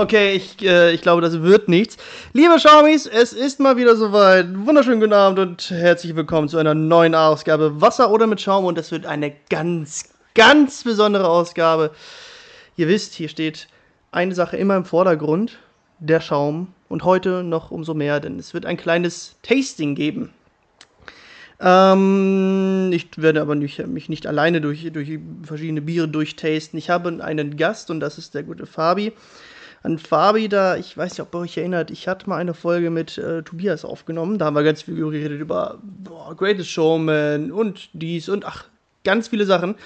Okay, ich, äh, ich glaube, das wird nichts. Liebe Schaumis, es ist mal wieder soweit. Wunderschönen guten Abend und herzlich willkommen zu einer neuen Ausgabe Wasser oder mit Schaum. Und das wird eine ganz, ganz besondere Ausgabe. Ihr wisst, hier steht eine Sache immer im Vordergrund, der Schaum. Und heute noch umso mehr, denn es wird ein kleines Tasting geben. Ähm, ich werde aber nicht, mich nicht alleine durch, durch verschiedene Biere durchtasten. Ich habe einen Gast und das ist der gute Fabi an Fabi da, ich weiß nicht, ob ihr euch erinnert, ich hatte mal eine Folge mit äh, Tobias aufgenommen. Da haben wir ganz viel geredet über boah, Greatest Showman und dies und ach, ganz viele Sachen.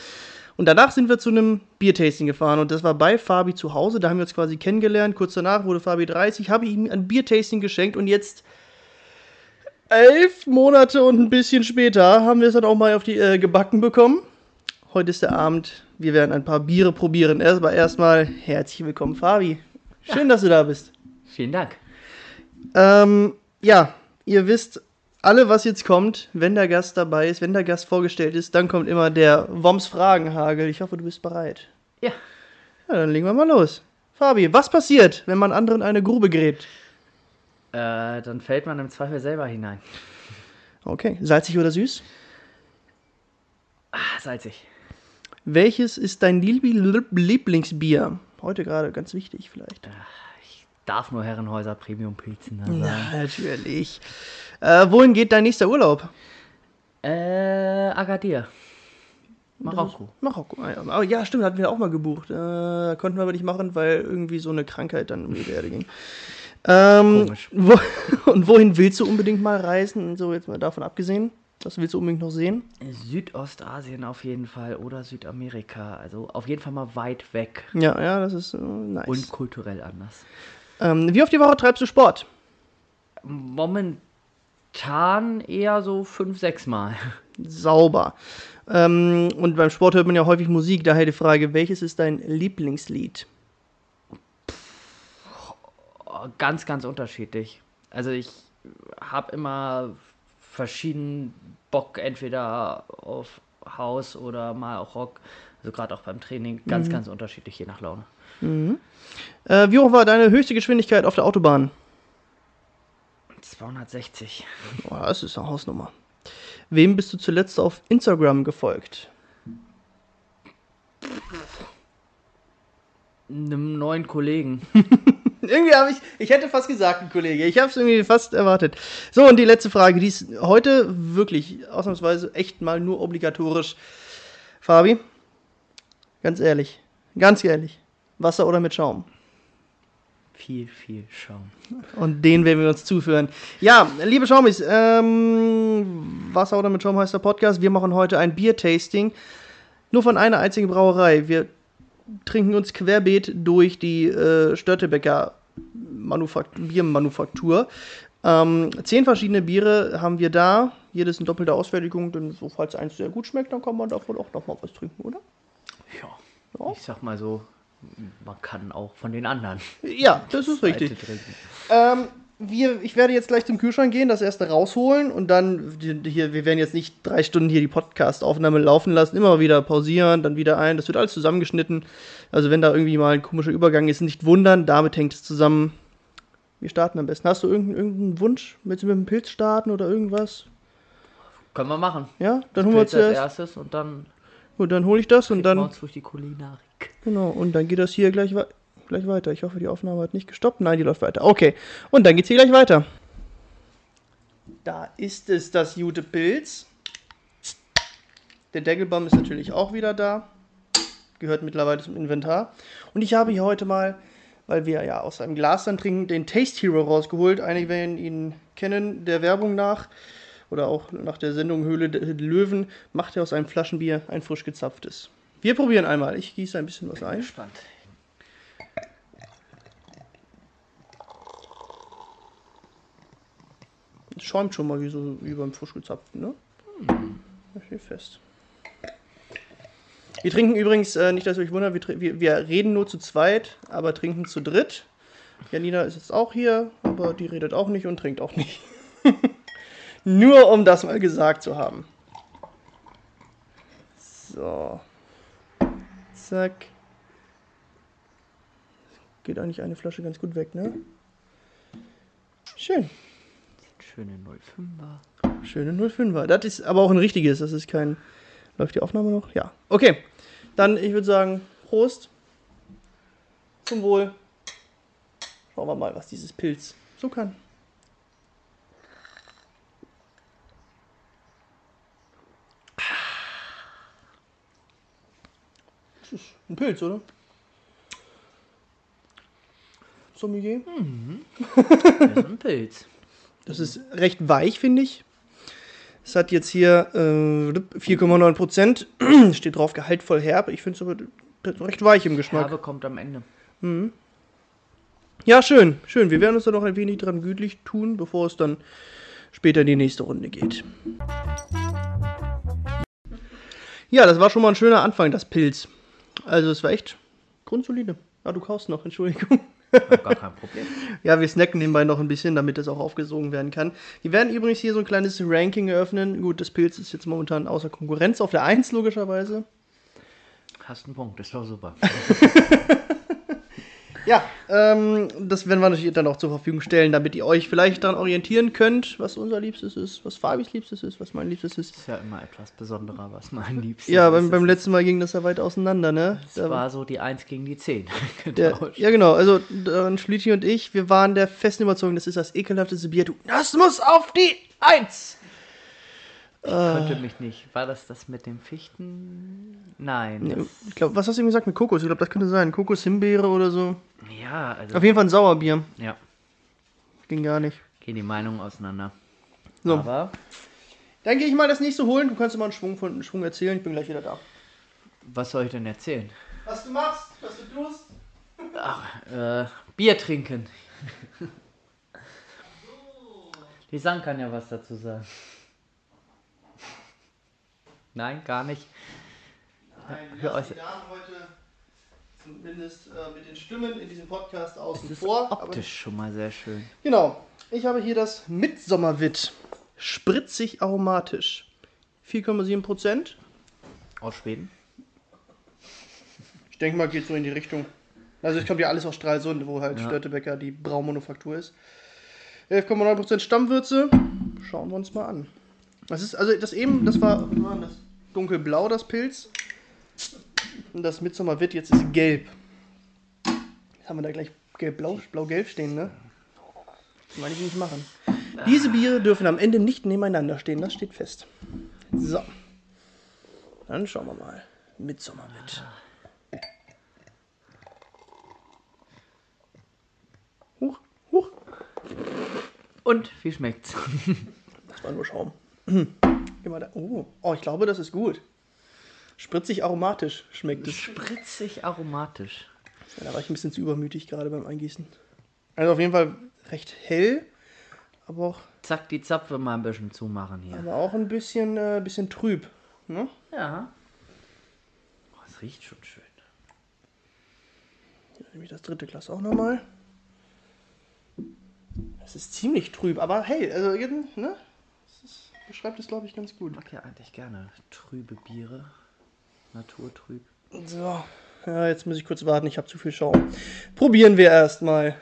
Und danach sind wir zu einem Biertasting gefahren und das war bei Fabi zu Hause. Da haben wir uns quasi kennengelernt. Kurz danach wurde Fabi 30, habe ihm ein Biertasting geschenkt und jetzt elf Monate und ein bisschen später haben wir es dann auch mal auf die äh, gebacken bekommen. Heute ist der Abend. Wir werden ein paar Biere probieren. Erstmal erstmal herzlich willkommen, Fabi. Schön, dass du da bist. Vielen Dank. Ähm, ja, ihr wisst alle, was jetzt kommt, wenn der Gast dabei ist, wenn der Gast vorgestellt ist, dann kommt immer der Woms Fragenhagel. Ich hoffe, du bist bereit. Ja. Ja, dann legen wir mal los. Fabi, was passiert, wenn man anderen eine Grube gräbt? Äh, dann fällt man im Zweifel selber hinein. Okay, salzig oder süß? Ah, salzig. Welches ist dein Lieb- Lieblingsbier? Heute gerade ganz wichtig vielleicht. Ich darf nur Herrenhäuser Premium Pilzen da sagen. Ja, natürlich. Äh, wohin geht dein nächster Urlaub? Äh, Agadir. Marokko. Marokko. Ah, ja. Aber ja, stimmt, hatten wir auch mal gebucht. Äh, konnten wir aber nicht machen, weil irgendwie so eine Krankheit dann um die Erde ging. Ähm, Komisch. Wo, und wohin willst du unbedingt mal reisen? So jetzt mal davon abgesehen. Was willst du unbedingt noch sehen? Südostasien auf jeden Fall oder Südamerika. Also auf jeden Fall mal weit weg Ja, ja, das ist äh, nice. und kulturell anders. ähm, wie oft die Woche treibst du Sport? Momentan eher so fünf, sechs Mal. Sauber. Ähm, und beim Sport hört man ja häufig Musik. Daher die Frage, welches ist dein Lieblingslied? Oh, Ganz, ganz unterschiedlich. Also ich habe immer verschieden Bock, entweder auf Haus oder mal auch Rock. Also gerade auch beim Training. Ganz, ganz unterschiedlich, je nach Laune. Äh, wie hoch war deine höchste Geschwindigkeit auf der Autobahn? 260. Boah, das ist eine Hausnummer. Wem bist du zuletzt auf Instagram gefolgt? Einem neuen Kollegen. Irgendwie habe ich, ich hätte fast gesagt, ein Kollege. Ich habe es irgendwie fast erwartet. So, und die letzte Frage, die ist heute wirklich ausnahmsweise echt mal nur obligatorisch. Fabi, ganz ehrlich, ganz ehrlich, Wasser oder mit Schaum? Viel, viel Schaum. Und den werden wir uns zuführen. Ja, liebe Schaumis, ähm, Wasser oder mit Schaum heißt der Podcast. Wir machen heute ein Biertasting. Nur von einer einzigen Brauerei. Wir trinken uns querbeet durch die äh, Störtebecker Manufakt Biermanufaktur. Ähm, zehn verschiedene Biere haben wir da. Jedes in doppelter Ausfertigung. Denn so, falls eins sehr gut schmeckt, dann kann man davon auch noch mal was trinken, oder? Ja. Ja. Ich sag mal so, man kann auch von den anderen. Ja, das ist richtig. Ähm, wir, ich werde jetzt gleich zum Kühlschrank gehen, das erste rausholen und dann hier, wir werden jetzt nicht drei Stunden hier die Podcast-Aufnahme laufen lassen, immer wieder pausieren, dann wieder ein. Das wird alles zusammengeschnitten. Also wenn da irgendwie mal ein komischer Übergang ist, nicht wundern, damit hängt es zusammen. Wir starten am besten. Hast du irgendeinen, irgendeinen Wunsch? Willst du mit dem Pilz starten oder irgendwas? Können wir machen. Ja, dann holen wir Pilz als erstes und dann Gut, dann hole ich das und dann dann uns durch die Kulinarik. genau und dann geht das hier gleich, wei- gleich weiter. Ich hoffe, die Aufnahme hat nicht gestoppt. Nein, die läuft weiter. Okay, und dann geht's hier gleich weiter. Da ist es, das gute Pilz. Der Deckelbaum ist natürlich auch wieder da. Gehört mittlerweile zum Inventar. Und ich habe hier heute mal, weil wir ja aus einem Glas dann trinken, den Taste Hero rausgeholt. Einige werden ihn kennen, der Werbung nach. oder auch nach der Sendung Höhle der Löwen, macht er aus einem Flaschenbier ein frisch gezapftes. Wir probieren einmal. Ich gieße ein bisschen was ein. Gespannt. Schäumt schon mal wie, so, wie beim frisch gezapften, ne? Das steht fest. Wir trinken übrigens, äh, nicht, dass ihr euch wundert, wir, wir, wir reden nur zu zweit, aber trinken zu dritt. Janina ist jetzt auch hier, aber die redet auch nicht und trinkt auch nicht. nur um das mal gesagt zu haben. So. Zack. Geht eigentlich eine Flasche ganz gut weg, ne? Schön. Schöne 05er. Schöne 05er. Das ist aber auch ein richtiges. Das ist kein. Läuft die Aufnahme noch? Ja. Okay. Dann, ich würde sagen, Prost. Zum Wohl. Schauen wir mal, was dieses Pilz so kann. Das ist ein Pilz, oder? Sommelier? Das ist ein Pilz. Das ist recht weich, finde ich. Es hat jetzt hier äh, 4,9 Prozent. Steht drauf, gehaltvoll herb. Ich finde es aber recht weich im Geschmack. Herbe kommt am Ende. Ja, schön, schön. Wir werden uns da noch ein wenig dran gütlich tun, bevor es dann später in die nächste Runde geht. Ja, das war schon mal ein schöner Anfang, das Pilz. Also, es war echt grundsolide. Ah, du kaufst noch, Entschuldigung. Gar kein Problem. Ja, wir snacken nebenbei noch ein bisschen, damit das auch aufgesogen werden kann. Wir werden übrigens hier so ein kleines Ranking eröffnen. Gut, das Pilz ist jetzt momentan außer Konkurrenz auf der 1 logischerweise. Hast einen Punkt, ist doch super. Ja, ähm, das werden wir natürlich dann auch zur Verfügung stellen, damit ihr euch vielleicht daran orientieren könnt, was unser Liebstes ist, was Fabis Liebstes ist, was mein Liebstes ist. Ist ja immer etwas besonderer, was mein Liebstes Ja, ist. beim, beim Das letzten Mal ging das ja weit auseinander, ne? ist- Da- Das war so die 1 gegen die 10 Der, ja, genau. Also, äh, Schlüti und ich, wir waren der festen Überzeugung, das ist das ekelhafteste Bier. Du, das muss auf die Eins! Ich konnte mich nicht. War das das mit dem Fichten? Nein. Ja, Ich glaube, was hast du ihm gesagt mit Kokos? Ich glaube, das könnte sein. Kokos, Himbeere oder so. ja, also. Auf jeden Fall ein Sauerbier. Ja, Ging gar nicht. gehen die Meinungen auseinander. So. Aber Dann gehe ich mal das nächste holen. Du kannst mal einen Schwung, von, einen Schwung erzählen. Ich bin gleich wieder da. was soll ich denn erzählen? Was du machst, was du tust. Ach, äh, Bier trinken. Die Sang kann ja was dazu sagen. Nein, gar nicht. Nein, wir lassen die Damen heute zumindest äh, mit den Stimmen in diesem Podcast außen Das ist vor. optisch schon mal sehr schön. Genau. Ich habe hier das Mitsommerwitt. Spritzig aromatisch. 4,7 Prozent. Aus Schweden? Ich denke mal, geht so in die Richtung. Also es kommt ja alles aus Stralsund, wo halt Ja. Störtebecker die Braumanufaktur ist. 11,9% Stammwürze. Schauen wir uns mal an. Das ist, also das eben, das war, was war das? Dunkelblau, das Pilz. Und das Mitsommerwitt jetzt ist gelb. Jetzt haben wir da gleich gelb-blau, blau-gelb stehen, ne? Das meine ich nicht machen. Diese Biere dürfen am Ende nicht nebeneinander stehen, das steht fest. So. Dann schauen wir mal. Mitsommerwitt. Huch, huch. Und wie schmeckt's? Das war nur Schaum. Mal da. Oh. oh, ich glaube, das ist gut. Spritzig aromatisch schmeckt es. Spritzig aromatisch. Ja, da war ich ein bisschen zu übermütig gerade beim Eingießen. Also auf jeden Fall recht hell, aber auch, Zack, die Zapfe mal ein bisschen zumachen hier. aber auch ein bisschen, äh, bisschen trüb. Ne? Ja. Oh, es riecht schon schön. Hier nehme ich das dritte Glas auch nochmal. Es ist ziemlich trüb, aber hell. Also, ne? Beschreibt es, glaube ich, ganz gut. Ich mag ja eigentlich gerne trübe Biere. Naturtrüb. So, ja, jetzt muss ich kurz warten, ich habe zu viel Schaum. Probieren wir erstmal.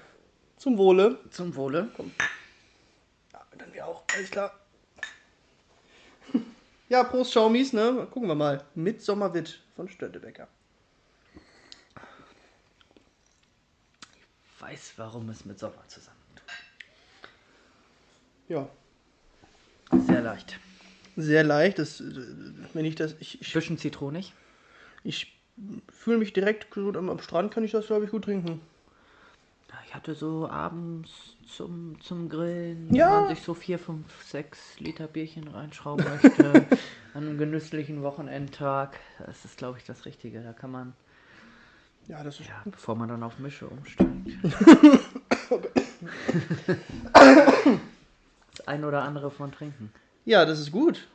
Zum Wohle. Zum Wohle. Ja, dann wir auch, alles klar. Ja, Prost Schaumis, ne? Gucken wir mal. Mit Sommerwitt von Stöttebecker. Weiß, warum es mit Sommer zusammentut. Ja, Sehr leicht. sehr leicht. Das, äh, wenn ich das, ich, ich, Bisschen zitronig. ich fühle mich direkt gut am, am Strand, kann ich das, glaube ich, gut trinken. Ich hatte so abends zum, zum Grillen, Ja. wenn man sich so vier, fünf, sechs Liter Bierchen reinschrauben möchte, an einem genüsslichen Wochenendtag, das ist, glaube ich, das Richtige. Da kann man, Ja, das ist. ja, bevor man dann auf Mische umsteigt. das ein oder andere von trinken. Ja, das ist gut.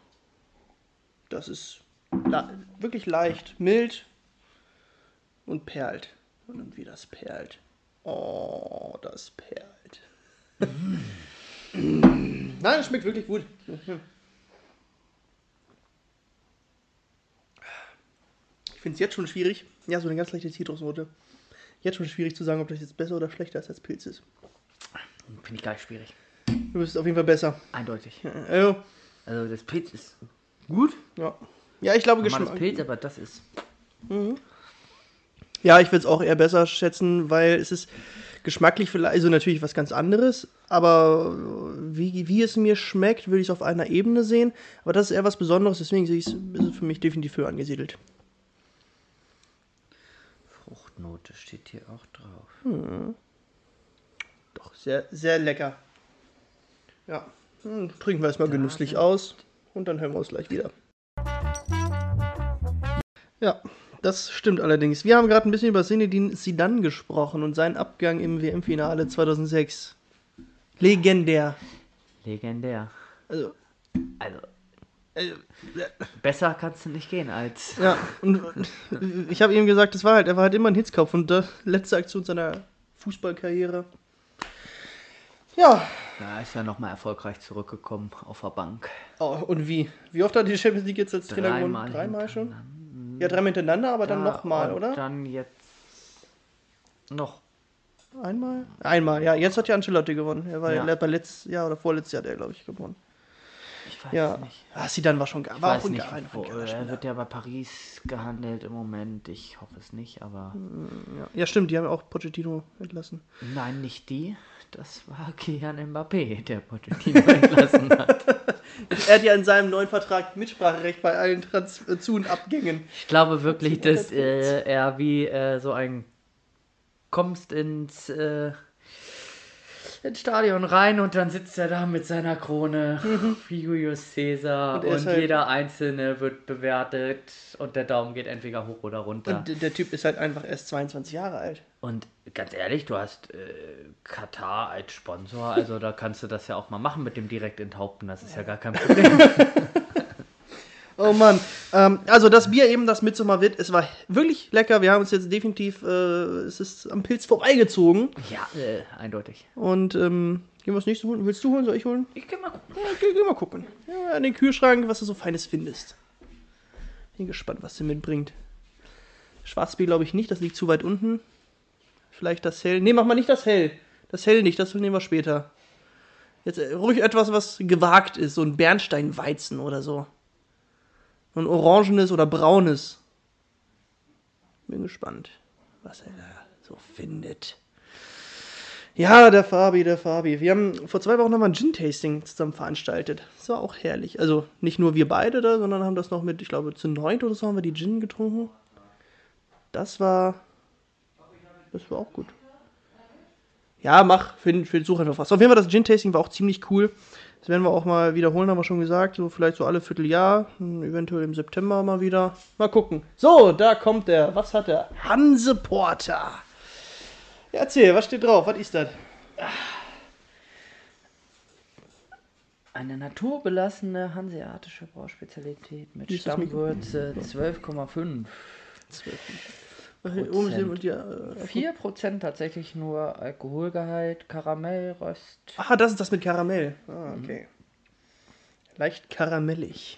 Das ist wirklich leicht, mild und perlt. Und wie das perlt. Oh, das perlt. Nein, es schmeckt wirklich gut. Ich finde es jetzt schon schwierig. Ja, so eine ganz leichte Zitrusnote. Jetzt schon schwierig zu sagen, ob das jetzt besser oder schlechter ist als Pilz ist. Finde ich gleich schwierig. Du bist auf jeden Fall besser. Eindeutig. Also, Also das Pilz ist gut, ja. Ja, ich glaube, Geschmack. Pilz, aber das ist Ja, ich würde es auch eher besser schätzen, weil es ist geschmacklich vielleicht, also natürlich was ganz anderes, aber wie, wie es mir schmeckt, würde ich es auf einer Ebene sehen. Aber das ist eher was Besonderes, deswegen sehe ich es, ist es für mich definitiv höher angesiedelt. Fruchtnote steht hier auch drauf. Doch, sehr, sehr lecker. Ja, hm, trinken wir erstmal genüsslich aus und dann hören wir uns gleich wieder. Ja, das stimmt allerdings. Wir haben gerade ein bisschen über Zinedine Zidane gesprochen und seinen Abgang im WM-Finale 2006. Legendär. Legendär. Also, Also äh, besser kannst du nicht gehen als ja, und ich habe ihm gesagt, das war halt, er war halt immer ein Hitzkopf und die letzte Aktion seiner Fußballkarriere. Ja, Da ist ja nochmal erfolgreich zurückgekommen auf der Bank. oh, und wie? Wie oft hat die Champions League jetzt als Trainer gewonnen? Dreimal Dreimal schon? Ja, dreimal hintereinander, aber dann Ja, nochmal, oder? Dann jetzt noch. Einmal? Einmal, ja. Jetzt hat ja Ancelotti gewonnen. Er war Ja. bei letztes Jahr oder vorletztes Jahr hat er, glaube ich, gewonnen. Ich weiß Ja. nicht. Ah, Zidane war schon. Ich War weiß nicht, wo, geiler er wird ja bei Paris gehandelt im Moment. Ich hoffe es nicht, aber Ja. ja, stimmt, die haben auch Pochettino entlassen. nein, nicht die. Das war Kylian Mbappé, der Pochettino entlassen hat. Er hat ja in seinem neuen Vertrag Mitspracherecht bei allen Trans äh, Zu- und Abgängen. Ich glaube wirklich, dass äh, er wie äh, so ein kommst ins, äh, ins Stadion rein und dann sitzt er da mit seiner Krone wie Julius Caesar Und und, halt- jeder einzelne wird bewertet und der Daumen geht entweder hoch oder runter. Und der- der Typ ist halt einfach erst 22 Jahre alt. Und ganz ehrlich, du hast äh, Katar als Sponsor, also da kannst du das ja auch mal machen mit dem direkt enthaupten, das ist ja gar kein Problem. Oh Mann. Ähm, also das Bier eben, das Midsommar wird, es war wirklich lecker. Wir haben uns jetzt definitiv, äh, es ist am Pilz vorbeigezogen. ja, äh, eindeutig. Und ähm, gehen wir das nächste holen. Willst du holen? Soll ich holen? Ich kann mal gucken. Ja, geh, geh mal gucken. Ja, an den Kühlschrank, was du so Feines findest. Bin gespannt, was der mitbringt. Schwarzbier glaube ich nicht, das liegt zu weit unten. Vielleicht das Hell. Nee, mach mal nicht das Hell. Das Hell nicht, das nehmen wir später. Jetzt äh, ruhig etwas, was gewagt ist. So ein Bernsteinweizen oder so. Ein orangenes oder braunes. Bin gespannt, was er da so findet. Ja, der Fabi, der Fabi. Wir haben vor zwei Wochen nochmal ein Gin-Tasting zusammen veranstaltet. Das war auch herrlich. Also nicht nur wir beide da, sondern haben das noch mit, ich glaube, zu neunt oder so haben wir die Gin getrunken. Das war. Das war auch gut. Ja, mach, für, für Such einfach was. Auf jeden Fall, das Gin-Tasting war auch ziemlich cool. Das werden wir auch mal wiederholen, haben wir schon gesagt. So vielleicht so alle Vierteljahr. hm, Eventuell im September mal wieder. Mal gucken. So, da kommt der. Was hat er? Hanse Porter. Ja, erzähl, was steht drauf? Was ist das? Eine naturbelassene hanseatische Brauspezialität mit Stammwürze 12,5. Hier oben sehen wir die, äh, 4% tatsächlich nur Alkoholgehalt, Karamellröst. Ah, das ist das mit Karamell. Ah, okay. Leicht karamellig.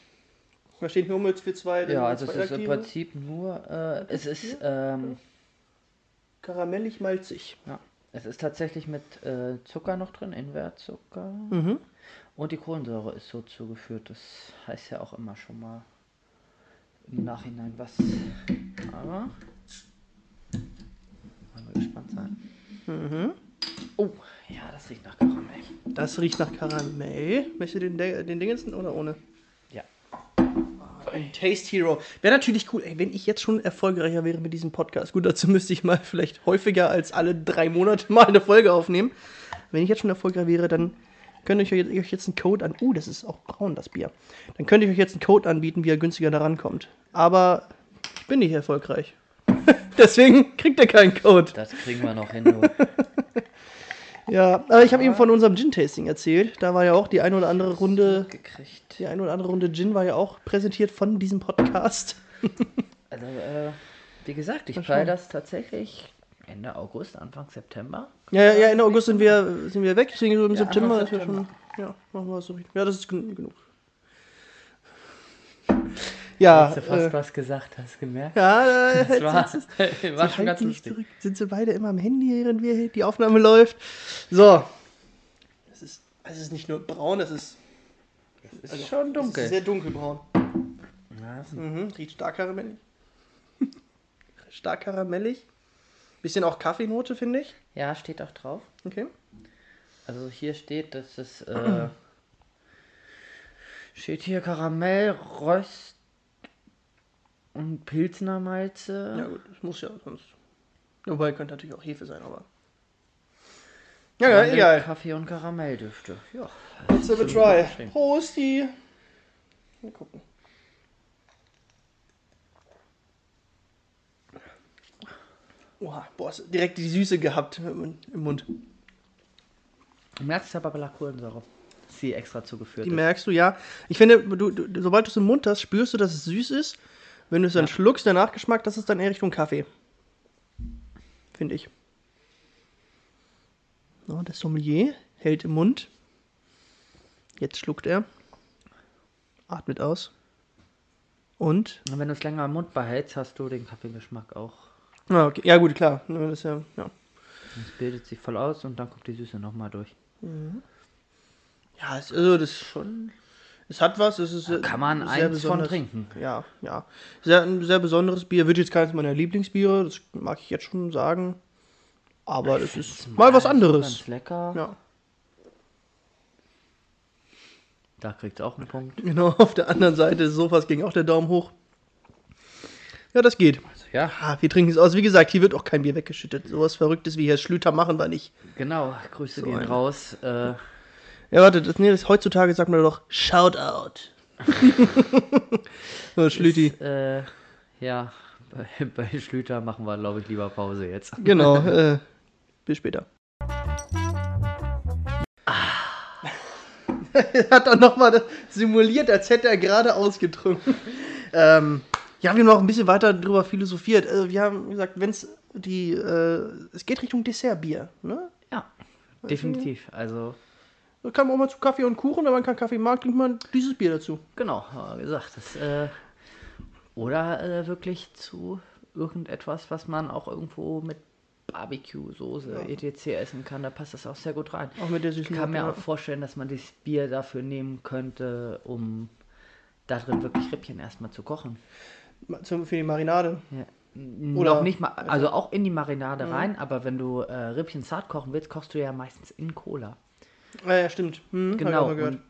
Was steht oben jetzt für zwei? Ja, also es zwei ist im? Prinzip nur, äh, es ist, ähm, Karamellig, malzig. ja, es ist tatsächlich mit äh, Zucker noch drin, Invertzucker. Mhm. Und die Kohlensäure ist so zugeführt. Das heißt ja auch immer schon mal im Nachhinein was. Aber. Wir gespannt sein. Mhm. Oh, ja, das riecht nach Karamell. Das riecht nach Karamell. Möchtest du den, De- den Dingensen oder ohne? Ja. Ein Taste Hero. Wäre natürlich cool, ey, wenn ich jetzt schon erfolgreicher wäre mit diesem Podcast. Gut, dazu müsste ich mal vielleicht häufiger als alle drei Monate mal eine Folge aufnehmen. Wenn ich jetzt schon erfolgreich wäre, dann könnte ich euch jetzt einen Code an. Uh, das ist auch braun, das Bier. Dann könnte ich euch jetzt einen Code anbieten, wie ihr günstiger da rankommt. Aber ich bin nicht erfolgreich. Deswegen kriegt ihr keinen Code. Das kriegen wir noch hin. Du. Ja, aber ich habe eben von unserem Gin-Tasting erzählt. Da war ja auch die eine oder andere Runde. gekriegt. Die eine oder andere Runde Gin war ja auch präsentiert von diesem Podcast. Also, äh, wie gesagt, ich schauen. das tatsächlich Ende August, Anfang September. Ja, ja, ja, Ende August sind wir, sind wir weg, deswegen im Ja, September ist ja schon. September. Ja, machen wir es so. Ja, das ist gen genug. Ja, Hast du fast äh, was gesagt, hast du gemerkt? ja, äh, Das war, sind, war sie schon halten ganz nicht lustig. zurück. Sind sie beide immer am Handy, während wir die Aufnahme läuft? So. Es ist, es ist nicht nur braun, es ist, Ist also, schon es dunkel. ist sehr dunkelbraun. Ja, Mhm, riecht stark karamellig. stark karamellig. Bisschen auch Kaffeenote, finde ich. ja, steht auch drauf. Okay. Also hier steht, dass es äh, steht hier Karamell, Röst und Pilzner Malze. Ja gut, das muss ja sonst. Wobei könnte natürlich auch Hefe sein, aber. Ja, ja egal. Kaffee und Karamelldüfte. Ja. Let's have a try. Prosti. Mal gucken. Oha, boah, direkt die Süße gehabt im im Mund. Du merkst aber bei der Kohlensäure. dass Sie extra zugeführt. Die ist. merkst du, ja. Ich finde, du, du, sobald du es im Mund hast, spürst du, dass es süß ist. Wenn du es dann Ja. schluckst, der Nachgeschmack, das ist dann eher Richtung Kaffee. Finde ich. So, der Sommelier hält im Mund. Jetzt schluckt er. Atmet aus. Und? Und wenn du es länger im Mund behältst, hast du den Kaffeegeschmack auch. Ah, okay. Ja, gut, klar. Ne, Das ja, ja. Es bildet sich voll aus und dann kommt die Süße nochmal durch. Ja, es, also das ist schon. Es hat was, es ist sehr- Kann man eins von trinken. Ja, ja. Sehr, ein sehr besonderes Bier. Wird jetzt keines meiner Lieblingsbiere, das mag ich jetzt schon sagen. Aber es ist mal was anderes. Ganz lecker. Ja, Da kriegt es auch einen Punkt. genau. Auf der anderen Seite des Sofas ging auch der Daumen hoch. Ja, das geht. Also, ja, Ah, wir trinken es aus. Wie gesagt, hier wird auch kein Bier weggeschüttet. Sowas Verrücktes wie hier Schlüter machen wir nicht. genau. Grüße So gehen ein- raus. Äh, Ja, warte, das, nee, das, heutzutage sagt man doch Shoutout. so, Schlüti. ist, äh, ja, bei, bei Schlüter machen wir, glaube ich, lieber Pause jetzt. Genau, äh, bis später. er hat doch nochmal simuliert, als hätte er gerade ausgetrunken. ähm, ja, wir haben noch ein bisschen weiter drüber philosophiert. Also wir haben gesagt, wenn es die, äh, es geht Richtung Dessertbier, ne? Ja, definitiv. Also, Da kann man auch mal zu Kaffee und Kuchen, wenn man keinen Kaffee mag, trinkt man dieses Bier dazu. genau, wie gesagt, das, äh, oder äh, wirklich zu irgendetwas, was man auch irgendwo mit Barbecue-Soße, etc. essen kann, da passt das auch sehr gut rein. Auch mit der Ich süßen kann mir auch vorstellen, dass man das Bier dafür nehmen könnte, um da drin wirklich Rippchen erstmal zu kochen. ja. Zum- Für die Marinade. Ja. Oder- Noch nicht mal, also auch in die Marinade rein, aber wenn du äh, Rippchen zart kochen willst, kochst du ja meistens in Cola. Ja, ja, stimmt. Hm, hab ich auch Genau. mal gehört. Und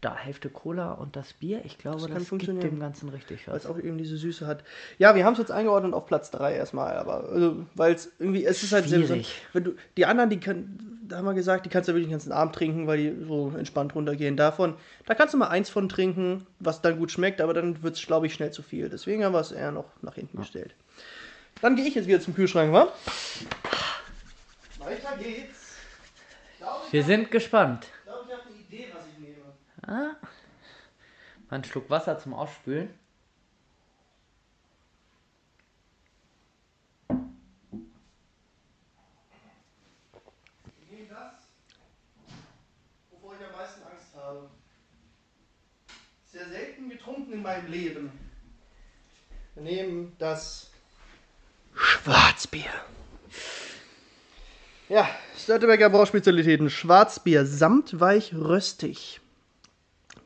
da Hälfte Cola und das Bier, ich glaube, Das das, kann gibt dem Ganzen richtig Weil was. es auch eben diese Süße hat. Ja, wir haben es jetzt eingeordnet auf Platz 3 erstmal, aber also, weil es irgendwie, es ist halt sehr Schwierig. besonders. Wenn du, die anderen, die kann, da haben wir gesagt, die kannst du wirklich den ganzen Abend trinken, weil die so entspannt runtergehen. Davon, da kannst du mal eins von trinken, was dann gut schmeckt, aber dann wird es, glaube ich, schnell zu viel. Deswegen haben wir es eher noch nach hinten gestellt. Dann gehe ich jetzt wieder zum Kühlschrank, wa? Weiter geht's. Wir sind gespannt. ich, glaube, ich habe eine Idee, was ich nehme. Ah. Mal einen Schluck Wasser zum Ausspülen. Ich nehme das, wovor ich am meisten Angst habe. Sehr selten getrunken in meinem Leben. Wir nehmen das Schwarzbier. Ja, Störtebecker Brauspezialitäten. Schwarzbier, samtweich röstig.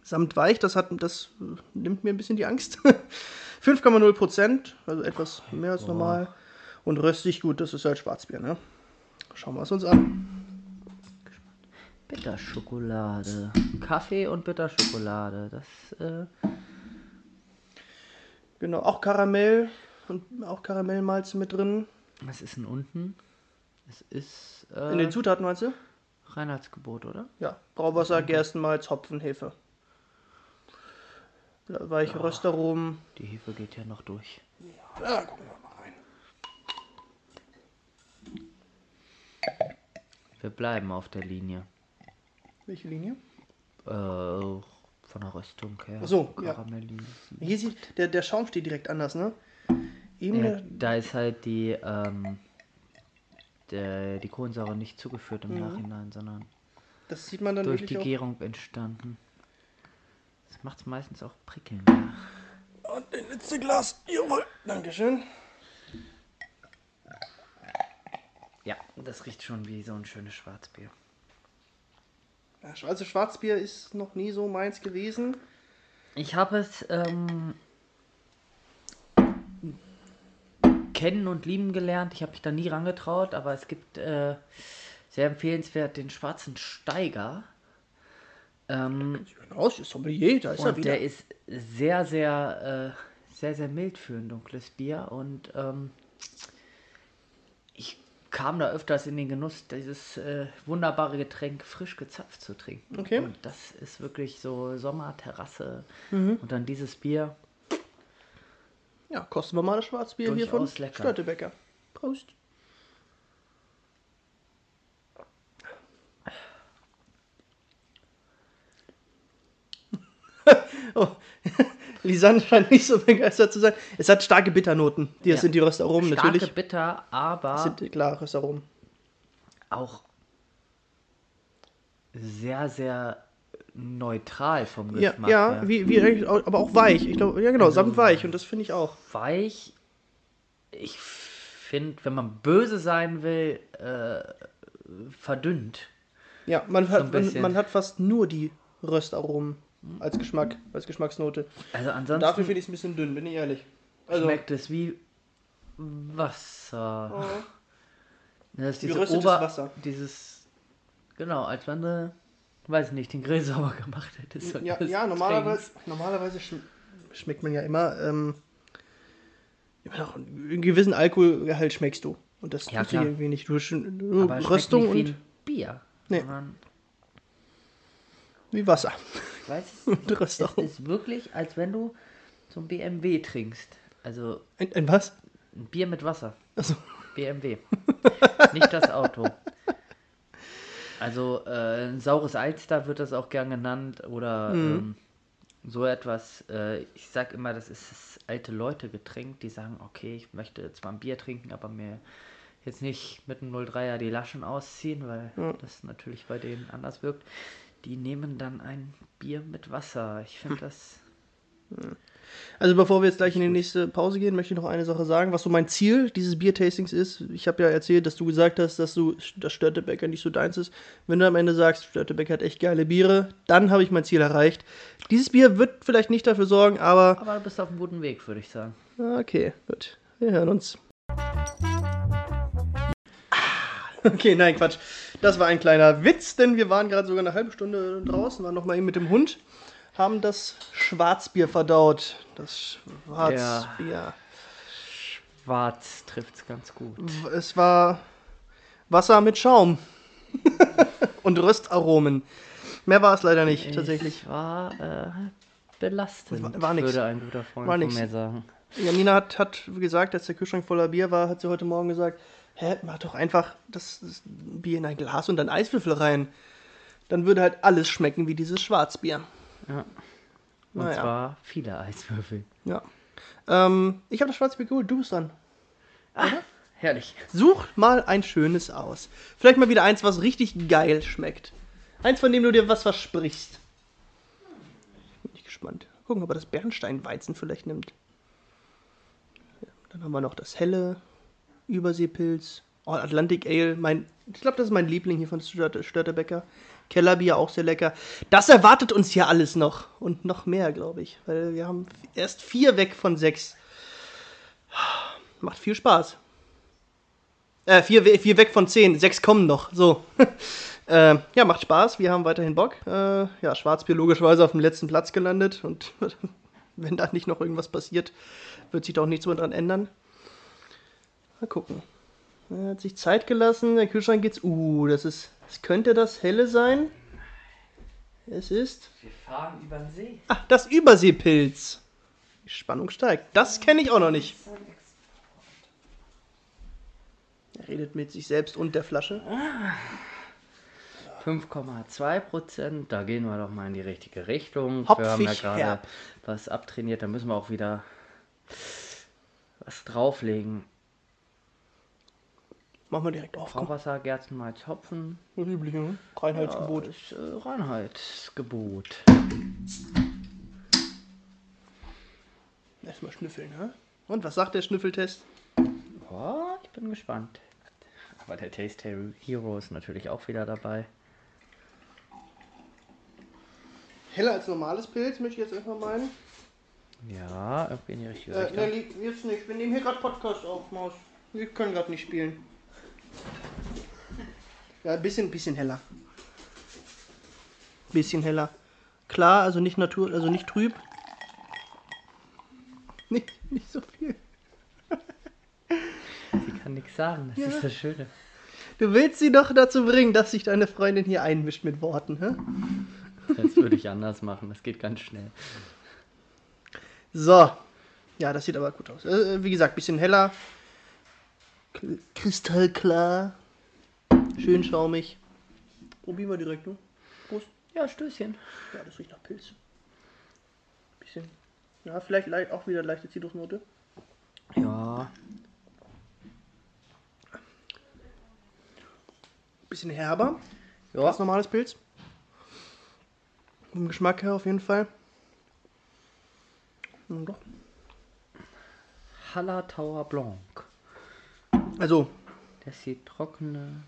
Samtweich, das, hat, das äh, nimmt mir ein bisschen die Angst. 5,0 Prozent, also etwas mehr als normal. Und röstig, gut, das ist halt Schwarzbier, ne? Schauen wir es uns an. Bitterschokolade. Kaffee und Bitterschokolade. Das, äh, Genau, auch Karamell und auch Karamellmalze mit drin. Was ist denn unten? Es ist äh, In den Zutaten meinst du? Reinheitsgebot, oder? Ja, Brauwasser, Gerstenmalz, Hopfen, Hefe. Weiche Röstaromen. Die Hefe geht ja noch durch. Ja, gucken wir mal rein. Wir bleiben auf der Linie. Welche Linie? Äh, von der Röstung her. Ach so, ja. Hier sieht, der, der Schaum steht direkt anders, ne? Eben Ja, da ist halt die, ähm, der, die Kohlensäure nicht zugeführt im Nachhinein, sondern das sieht man dann durch die. Gärung entstanden. Das macht es meistens auch prickelnder. Und das letzte Glas. Jawohl. Dankeschön. Ja, das riecht schon wie so ein schönes Schwarzbier. Also Schwarzbier ist noch nie so meins gewesen. Ich habe es ähm, kennen und lieben gelernt. Ich habe mich da nie rangetraut, aber es gibt äh, sehr empfehlenswert den schwarzen Steiger. Ähm, Aus, ist Sommelier, da ist er und wieder. der ist sehr, sehr, äh, sehr, sehr mild für ein dunkles Bier. Und ähm, ich kam da öfters in den Genuss, dieses äh, wunderbare Getränk frisch gezapft zu trinken. Okay. Und das ist wirklich so Sommerterrasse. Mhm. Und dann dieses Bier. Ja, kosten wir mal das Schwarzbier hier von lecker. Störtebecker. Prost. oh, Lisanne scheint nicht so begeistert zu sein. Es hat starke Bitternoten. Die Ja. sind die Röstaromen Starke natürlich. Bitter, aber Sind klar Röstaromen. auch sehr, sehr neutral vom Ja, Geschmack ja, her. wie, wie eigentlich, aber auch weich. Ich glaube, ja genau, Also- samtweich und das finde ich auch. weich. Ich finde, wenn man böse sein will, äh, verdünnt. Ja, man ein hat, man, man hat fast nur die Röstaromen als Geschmack, als Geschmacksnote. Also Dafür ansonsten finde ich es ein bisschen dünn, bin ich ehrlich. Also, schmeckt es wie Wasser. oh, Das ist Wie diese Ober Wasser. Dieses, genau, als wenn du, weiß nicht, den Grill sauber gemacht hättest. ja, ja, normalerweise, normalerweise schm schmeckt man ja immer, ähm, immer noch einen gewissen Alkoholgehalt schmeckst du. Und das Ja, tust du klar. hier irgendwie nicht. Du nur Aber es Röstung und Bier. Nee. Wie Wasser. ich weiß, Und es Röstaromen. ist wirklich, als wenn du so ein BMW trinkst. Also Ein, ein was? ein Bier mit Wasser. Achso. BMW. Nicht das Auto. Also äh, ein saures Alster wird das auch gern genannt oder ähm, so etwas. Äh, ich sag immer, das ist das alte Leute Getränk, die sagen, okay, ich möchte zwar ein Bier trinken, aber mir jetzt nicht mit einem 03er die Laschen ausziehen, weil das natürlich bei denen anders wirkt. Die nehmen dann ein Bier mit Wasser. Ich finde das Also bevor wir jetzt gleich in die nächste Pause gehen, möchte ich noch eine Sache sagen, was so mein Ziel dieses Biertastings ist. Ich habe ja erzählt, dass du gesagt hast, dass du das Störtebecker nicht so deins ist. Wenn du am Ende sagst, Störtebecker hat echt geile Biere, dann habe ich mein Ziel erreicht. Dieses Bier wird vielleicht nicht dafür sorgen, aber aber du bist auf einem guten Weg, würde ich sagen. okay, gut. Wir hören uns. Okay, nein, Quatsch. Das war ein kleiner Witz, denn wir waren gerade sogar eine halbe Stunde draußen, waren noch mal eben mit dem Hund, haben das Schwarzbier verdaut. Das Schwarzbier. Schwarz trifft's ganz gut. Es war Wasser mit Schaum. Und Röstaromen. Mehr war es leider nicht, tatsächlich. Es war äh, belastend, War- war nix. würde ein guter Freund War von mir sagen. Janina hat, hat gesagt, als der Kühlschrank voller Bier war, hat sie heute Morgen gesagt, hä, mach doch einfach das, das Bier in ein Glas und dann Eiswürfel rein. Dann würde halt alles schmecken wie dieses Schwarzbier. Ja. Und Naja. zwar viele Eiswürfel. Ja. Ähm, ich habe das Schwarzbier geholt, du bist dran. Herrlich. Such mal ein schönes aus. Vielleicht mal wieder eins, was richtig geil schmeckt. Eins, von dem du dir was versprichst. Bin ich gespannt. Gucken, ob er das Bernsteinweizen vielleicht nimmt. Ja, dann haben wir noch das helle Überseepilz. Oh, Atlantic Ale. Mein, ich glaube, das ist mein Liebling hier von Störte, Kellerbier auch sehr lecker. Das erwartet uns hier alles noch. Und noch mehr, glaube ich. Weil wir haben erst vier weg von sechs. Macht viel Spaß. Äh, vier, vier weg von zehn. Sechs kommen noch. So. äh, ja, macht Spaß. Wir haben weiterhin Bock. Äh, ja, Schwarzbier logischerweise auf dem letzten Platz gelandet. Und wenn da nicht noch irgendwas passiert, wird sich da auch nichts mehr dran ändern. Mal gucken. Er hat sich Zeit gelassen. Der Kühlschrank geht's. Uh, das ist. Das könnte das helle sein. Es ist. Wir fahren über den See. Ah, das Überseepilz. Die Spannung steigt. Das kenne ich auch noch nicht. Er redet mit sich selbst und der Flasche. 5,2 Prozent, da gehen wir doch mal in die richtige Richtung. Hopfig wir haben ja gerade was abtrainiert, da müssen wir auch wieder was drauflegen. Machen wir direkt auf. Brauwasser, Gerstenmalz, Hopfen. Das übliche, ne? Reinheitsgebot. Ja, ist, äh, Reinheitsgebot. Erstmal schnüffeln, ne? Und was sagt der Schnüffeltest? Boah, ich bin gespannt. Aber der Taste Hero ist natürlich auch wieder dabei. Heller als normales Pilz, möchte ich jetzt einfach meinen. Ja, irgendwie in die richtige Äh, Richtung. Nelly, jetzt nicht. Wir nehmen hier gerade Podcast auf, Maus. Wir können gerade nicht spielen. Ja, ein bisschen, bisschen heller. Bisschen heller. Klar, also nicht natur, also nicht trüb. Nicht, nicht so viel. Sie kann nichts sagen, das Ja. ist das Schöne. Du willst sie doch dazu bringen, dass sich deine Freundin hier einmischt mit Worten, hä? Das würde ich anders machen, das geht ganz schnell. So. Ja, das sieht aber gut aus. Äh, wie gesagt, bisschen heller. Kristallklar. Schön schaumig. Probieren wir direkt, ne? Prost. Ja, Stößchen. Ja, das riecht nach Pilz. Bisschen. Ja, vielleicht leicht, auch wieder leichte Zitrusnote. Ja, Bisschen herber. ja. Ganz normales Pilz. Vom Geschmack her auf jeden Fall. Hm, doch. Hallertauer Blanc. Also, Das hier trockene,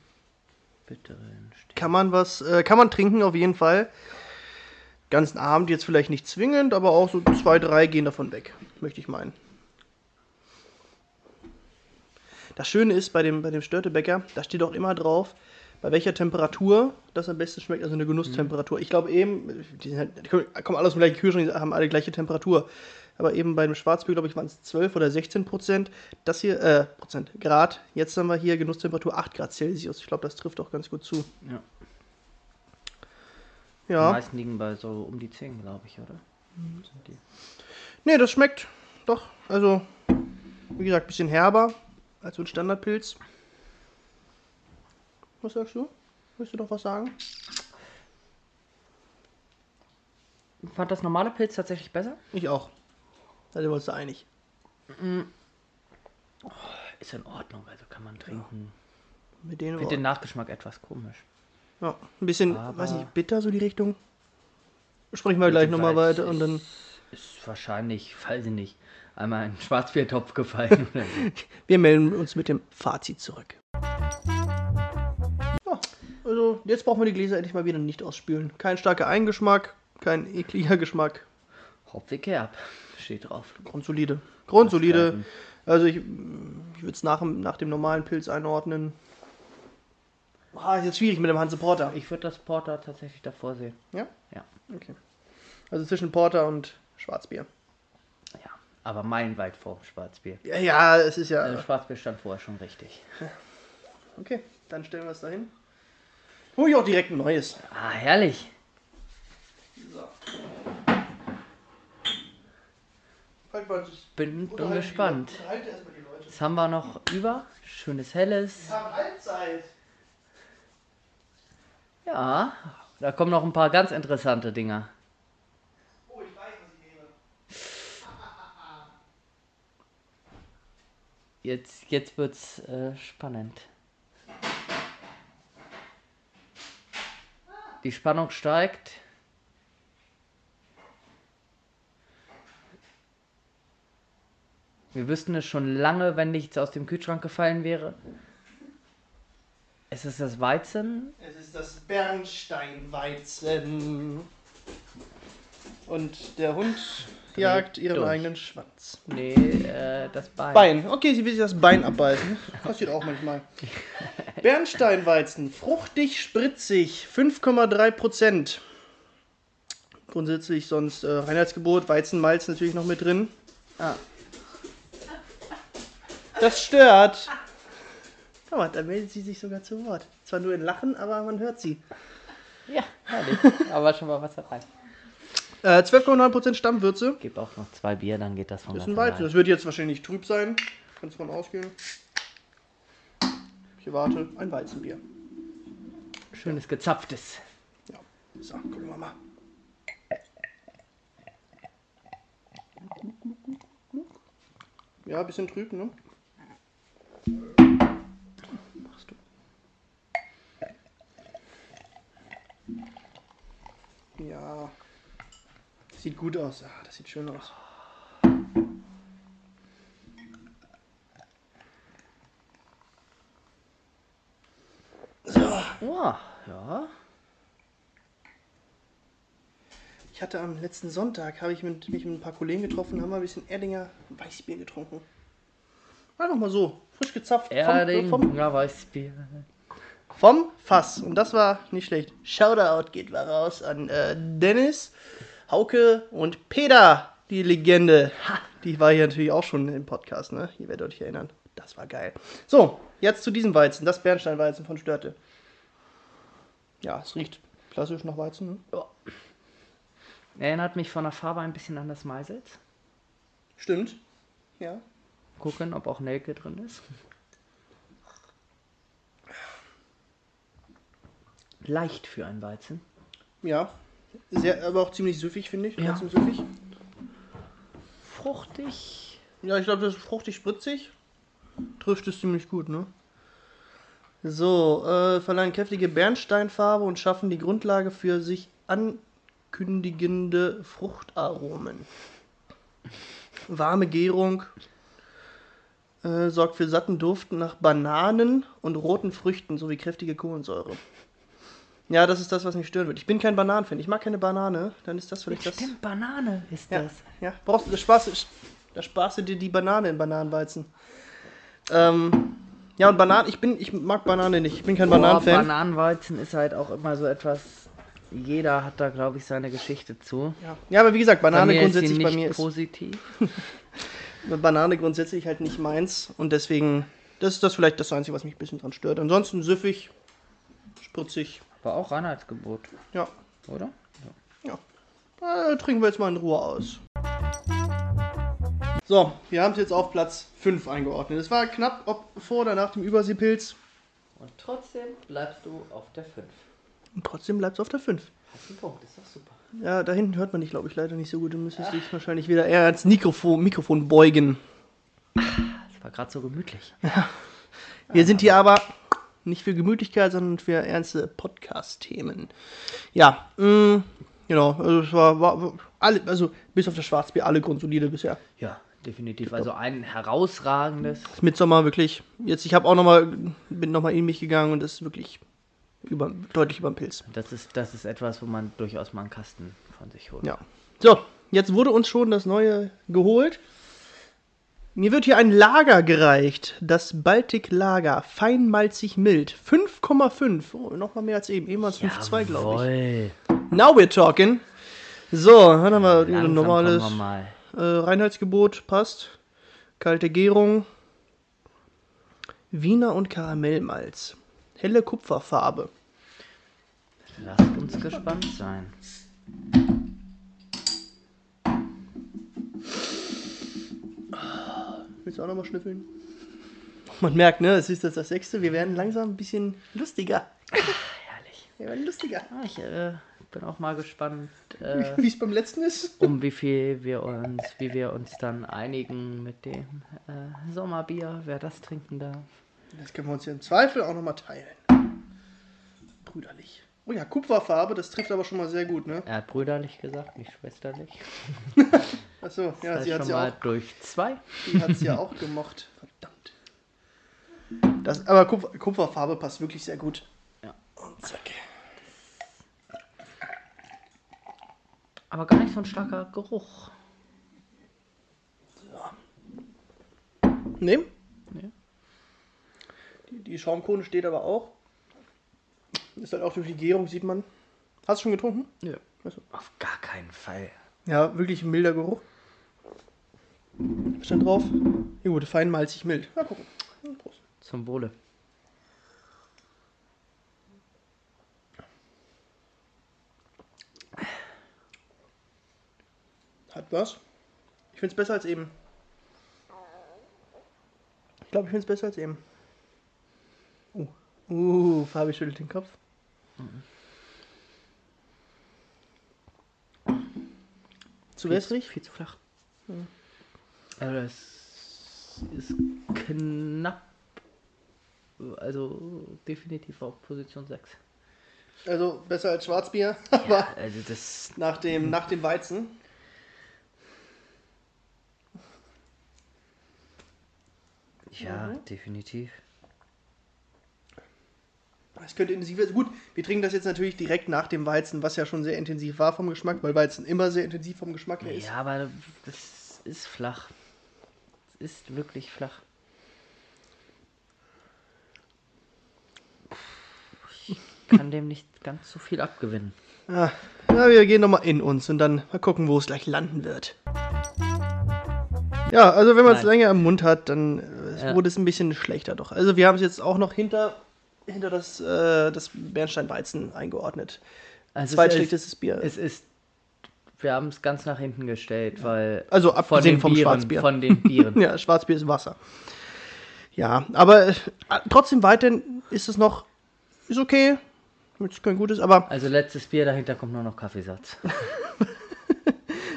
bitteren Sterne. kann man was, äh, kann man trinken auf jeden Fall. Ganzen Abend jetzt vielleicht nicht zwingend, aber auch so zwei, drei gehen davon weg, möchte ich meinen. Das Schöne ist bei dem, bei dem Störtebäcker, da steht auch immer drauf, bei welcher Temperatur das am besten schmeckt, also eine Genusstemperatur. Ich glaube eben, die, sind halt, die kommen alle aus dem gleichen Kühlschrank, die haben alle gleiche Temperatur. Aber eben bei dem Schwarzbier, glaube ich, waren es 12 oder 16 Prozent. Das hier, äh, Prozent, Grad. Jetzt haben wir hier Genusstemperatur 8 Grad Celsius. Ich glaube, das trifft auch ganz gut zu. Ja. Die Ja. meisten liegen bei so um die 10, glaube ich, oder? Die? Nee, das schmeckt doch. Also, wie gesagt, ein bisschen herber als so ein Standardpilz. Was sagst du? Willst du doch was sagen? Ich fand das normale Pilz tatsächlich besser. Ich auch. Da sind wir uns da einig. Ist in Ordnung, also kann man trinken. Mit denen den Nachgeschmack etwas komisch. ja, ein bisschen, Aber- weiß nicht, bitter so die Richtung. Sprechen wir gleich nochmal weiter und dann. Ist wahrscheinlich, weiß ich nicht, einmal in einen Schwarzbiertopf gefallen so. Wir melden uns mit dem Fazit zurück. Ja, also jetzt brauchen wir die Gläser endlich mal wieder nicht ausspülen. Kein starker Eingeschmack, kein ekliger Geschmack. Hopfig herb, steht drauf. Grundsolide. Grundsolide. Also ich, ich würde es nach, dem- nach dem normalen Pilz einordnen. Ah, ist jetzt schwierig mit dem Hanse Porter. Ich würde das Porter tatsächlich davor sehen. Ja? Ja. Okay. Also zwischen Porter und Schwarzbier. Ja, aber meilenweit vor dem Schwarzbier. Ja, ja, es ist ja. Also Schwarzbier stand vorher schon richtig. Okay, dann stellen wir es dahin. Hol ich auch direkt ein neues. Ah, herrlich. Bin, bin gespannt. Was haben wir noch über? Schönes helles. Wir haben Halbzeit. Ja, da kommen noch ein paar ganz interessante Dinger. Oh, ich weiß, was ich nehme. Jetzt, jetzt wird's äh, spannend. Die Spannung steigt. Wir wüssten es schon lange, wenn nichts aus dem Kühlschrank gefallen wäre. Es ist das Weizen. Es ist das Bernsteinweizen. Und der Hund jagt ihren durch. eigenen Schwanz. Nee, äh, das Bein. Bein. Okay, sie will sich das Bein abbeißen. Passiert auch manchmal. Bernsteinweizen. Fruchtig, spritzig. 5,3 Prozent. Grundsätzlich sonst äh, Reinheitsgebot, Weizenmalz natürlich noch mit drin. Ah. Das stört. Guck mal, da meldet sie sich sogar zu Wort. Zwar nur in Lachen, aber man hört sie. Ja, herrlich. Aber schon mal was dabei. Äh, 12,9% Stammwürze. Gib auch noch zwei Bier, dann geht das von Das ist ein Weizen. Das wird jetzt wahrscheinlich trüb sein. Kannst von ausgehen. Ich warte, ein Weizenbier. Schönes gezapftes. Ja. So, gucken wir mal. Ja, bisschen trüb, ne? Machst du. Ja. Sieht gut aus. Ah, das sieht schön aus. So. Oh, ja. Ich hatte am letzten Sonntag, habe ich mit, mich mit ein paar Kollegen getroffen, haben wir ein bisschen Erdinger Weißbier getrunken. Einfach mal so, frisch gezapft. Erding, vom, vom, Weißbier. vom Fass. Und das war nicht schlecht. Shoutout geht mal raus an äh, Dennis, Hauke und Peter, die Legende. Ha, die war hier natürlich auch schon im Podcast, ne? Ihr werdet euch erinnern. Das war geil. So, jetzt zu diesem Weizen, das Bernsteinweizen von Störte. Ja, es riecht klassisch nach Weizen, ne? Ja. Erinnert mich von der Farbe ein bisschen an das Maiselz. Stimmt. Ja. Gucken, ob auch Nelke drin ist. Leicht für ein Weizen. Ja. Sehr, aber auch ziemlich süffig, finde ich. Ja. Trotzdem süffig. Fruchtig. Ja, ich glaube, das ist fruchtig spritzig. Trifft es ziemlich gut, ne? So, äh, verleihen kräftige Bernsteinfarbe und schaffen die Grundlage für sich ankündigende Fruchtaromen. Warme Gärung äh, sorgt für satten Duft nach Bananen und roten Früchten sowie kräftige Kohlensäure. Ja, das ist das, was mich stören wird. Ich bin kein Bananenfan. Ich mag keine Banane. Dann ist das vielleicht das. Stimmt, Banane ist Ja, das. ja. Brauchst du, da sparst, du- da sparst du dir die Banane in Bananenweizen. Ähm, ja, und Bananen, ich bin, ich mag Banane nicht. Ich bin kein Bananenfan. Bananenweizen ist halt auch immer so etwas. Jeder hat da, glaube ich, seine Geschichte zu. ja. ja, aber wie gesagt, Banane grundsätzlich bei mir ist positiv. Banane grundsätzlich halt nicht meins und deswegen, das ist das vielleicht das Einzige, was mich ein bisschen dran stört. Ansonsten süffig, spritzig, Aber auch Reinheitsgebot, ja, oder? ja. Äh, trinken wir jetzt mal in Ruhe aus. So, wir haben es jetzt auf Platz 5 eingeordnet. Es war knapp, ob vor oder nach dem Überseepilz. Und trotzdem bleibst du auf der 5. Und trotzdem bleibt es auf der 5. Hast einen Punkt, ist doch super. Ja, da hinten hört man dich, glaube ich, leider nicht so gut. Du müsstest dich wahrscheinlich wieder eher ans Mikrofon, Mikrofon beugen. Das war gerade so gemütlich. Wir sind hier aber nicht für Gemütlichkeit, sondern für ernste Podcast-Themen. Ja, mh, genau. Also, es war, war, alle, also bis auf das Schwarzbier, alle grundsolide bisher. Ja, definitiv. Also ein herausragendes. Das Mitsommer wirklich. Jetzt, ich habe auch noch mal, bin nochmal in mich gegangen und das ist wirklich über, deutlich über dem Pilz. Das ist, das ist etwas, wo man durchaus mal einen Kasten von sich holt. Ja. So, jetzt wurde uns schon das neue geholt. Mir wird hier ein Lager gereicht. Das Baltic Lager. Feinmalzig mild. 5,5. Oh, nochmal mehr als eben. Eben es 5,2, glaube ich. Now we're talking. So, dann haben wir Langsam ein normales wir äh, Reinheitsgebot. Passt. Kalte Gärung. Wiener und Karamellmalz. Helle Kupferfarbe. Lasst uns gespannt sein. Willst du auch nochmal schnüffeln? Man merkt, ne, es ist jetzt das sechste. Wir werden langsam ein bisschen lustiger. Herrlich. Wir werden lustiger. Ah, ich äh, bin auch mal gespannt, äh, Wie es beim letzten ist. um wie viel wir uns, wie wir uns dann einigen mit dem äh, Sommerbier, wer das trinken darf. Das können wir uns ja im Zweifel auch nochmal teilen. Brüderlich. Oh ja, Kupferfarbe, das trifft aber schon mal sehr gut, ne? Er hat brüderlich gesagt, nicht schwesterlich. Achso, ja, das sie hat schon ja mal auch, durch zwei. die hat's ja auch gemocht. Verdammt. Das, aber Kupfer, Kupferfarbe passt wirklich sehr gut. Ja. Und zack. Aber gar nicht so ein starker Geruch. Ne? Nee. Die, die Schaumkrone steht aber auch. Ist halt auch durch die Gärung, sieht man. Hast du schon getrunken? Ja. Auf gar keinen Fall. Ja, wirklich ein milder Geruch. Stand drauf? Ja gut, fein malzig mild. Mal gucken. Prost. Zum Wohle. Hat was. Ich finde es besser als eben. Ich glaube, ich finde es besser als eben. Uh, Fabi schüttelt den Kopf. Zu wässrig? Viel zu flach. Also das ist knapp. Also definitiv auf Position 6. Also besser als Schwarzbier, aber Ja, also das. nach, dem, nach dem Weizen. Ja, definitiv. Es könnte intensiver sein. Gut, wir trinken das jetzt natürlich direkt nach dem Weizen, was ja schon sehr intensiv war vom Geschmack, weil Weizen immer sehr intensiv vom Geschmack her ist. Ja, aber das ist flach. Es ist wirklich flach. Ich kann dem nicht ganz so viel abgewinnen. Ah, ja, wir gehen nochmal in uns und dann mal gucken, wo es gleich landen wird. Ja, also wenn man es länger im Mund hat, dann äh, Ja. wurde es ein bisschen schlechter doch. Also wir haben es jetzt auch noch hinter, hinter das, äh, das Bernsteinweizen eingeordnet. Also Zweitschlechtestes Bier. Es ist. Wir haben es ganz nach hinten gestellt, weil. Also abgesehen vom Bieren, Schwarzbier. Von den Bieren. ja, Schwarzbier ist Wasser. Ja, aber äh, trotzdem weiterhin ist es noch, ist okay. Ist kein gutes, aber Also letztes Bier, dahinter kommt nur noch Kaffeesatz.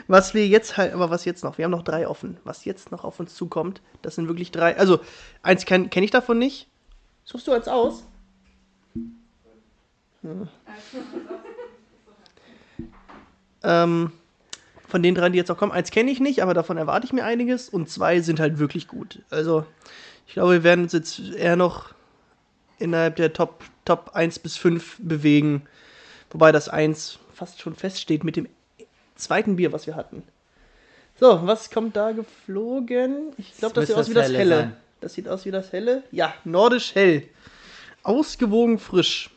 Was wir jetzt halt, aber was jetzt noch? Wir haben noch drei offen. Was jetzt noch auf uns zukommt, das sind wirklich drei. Also, eins kenne kenn ich davon nicht. Suchst du eins aus? Ja. Ähm, von den drei, die jetzt noch kommen, eins kenne ich nicht, aber davon erwarte ich mir einiges. Und zwei sind halt wirklich gut. Also, ich glaube, wir werden uns jetzt eher noch innerhalb der Top, Top 1 bis 5 bewegen. Wobei das 1 fast schon feststeht mit dem zweiten Bier, was wir hatten. So, was kommt da geflogen? Ich glaube, das, müsste sieht aus wie das das Helle Helle. Das sieht aus wie das Helle. Ja, nordisch hell. Ausgewogen frisch.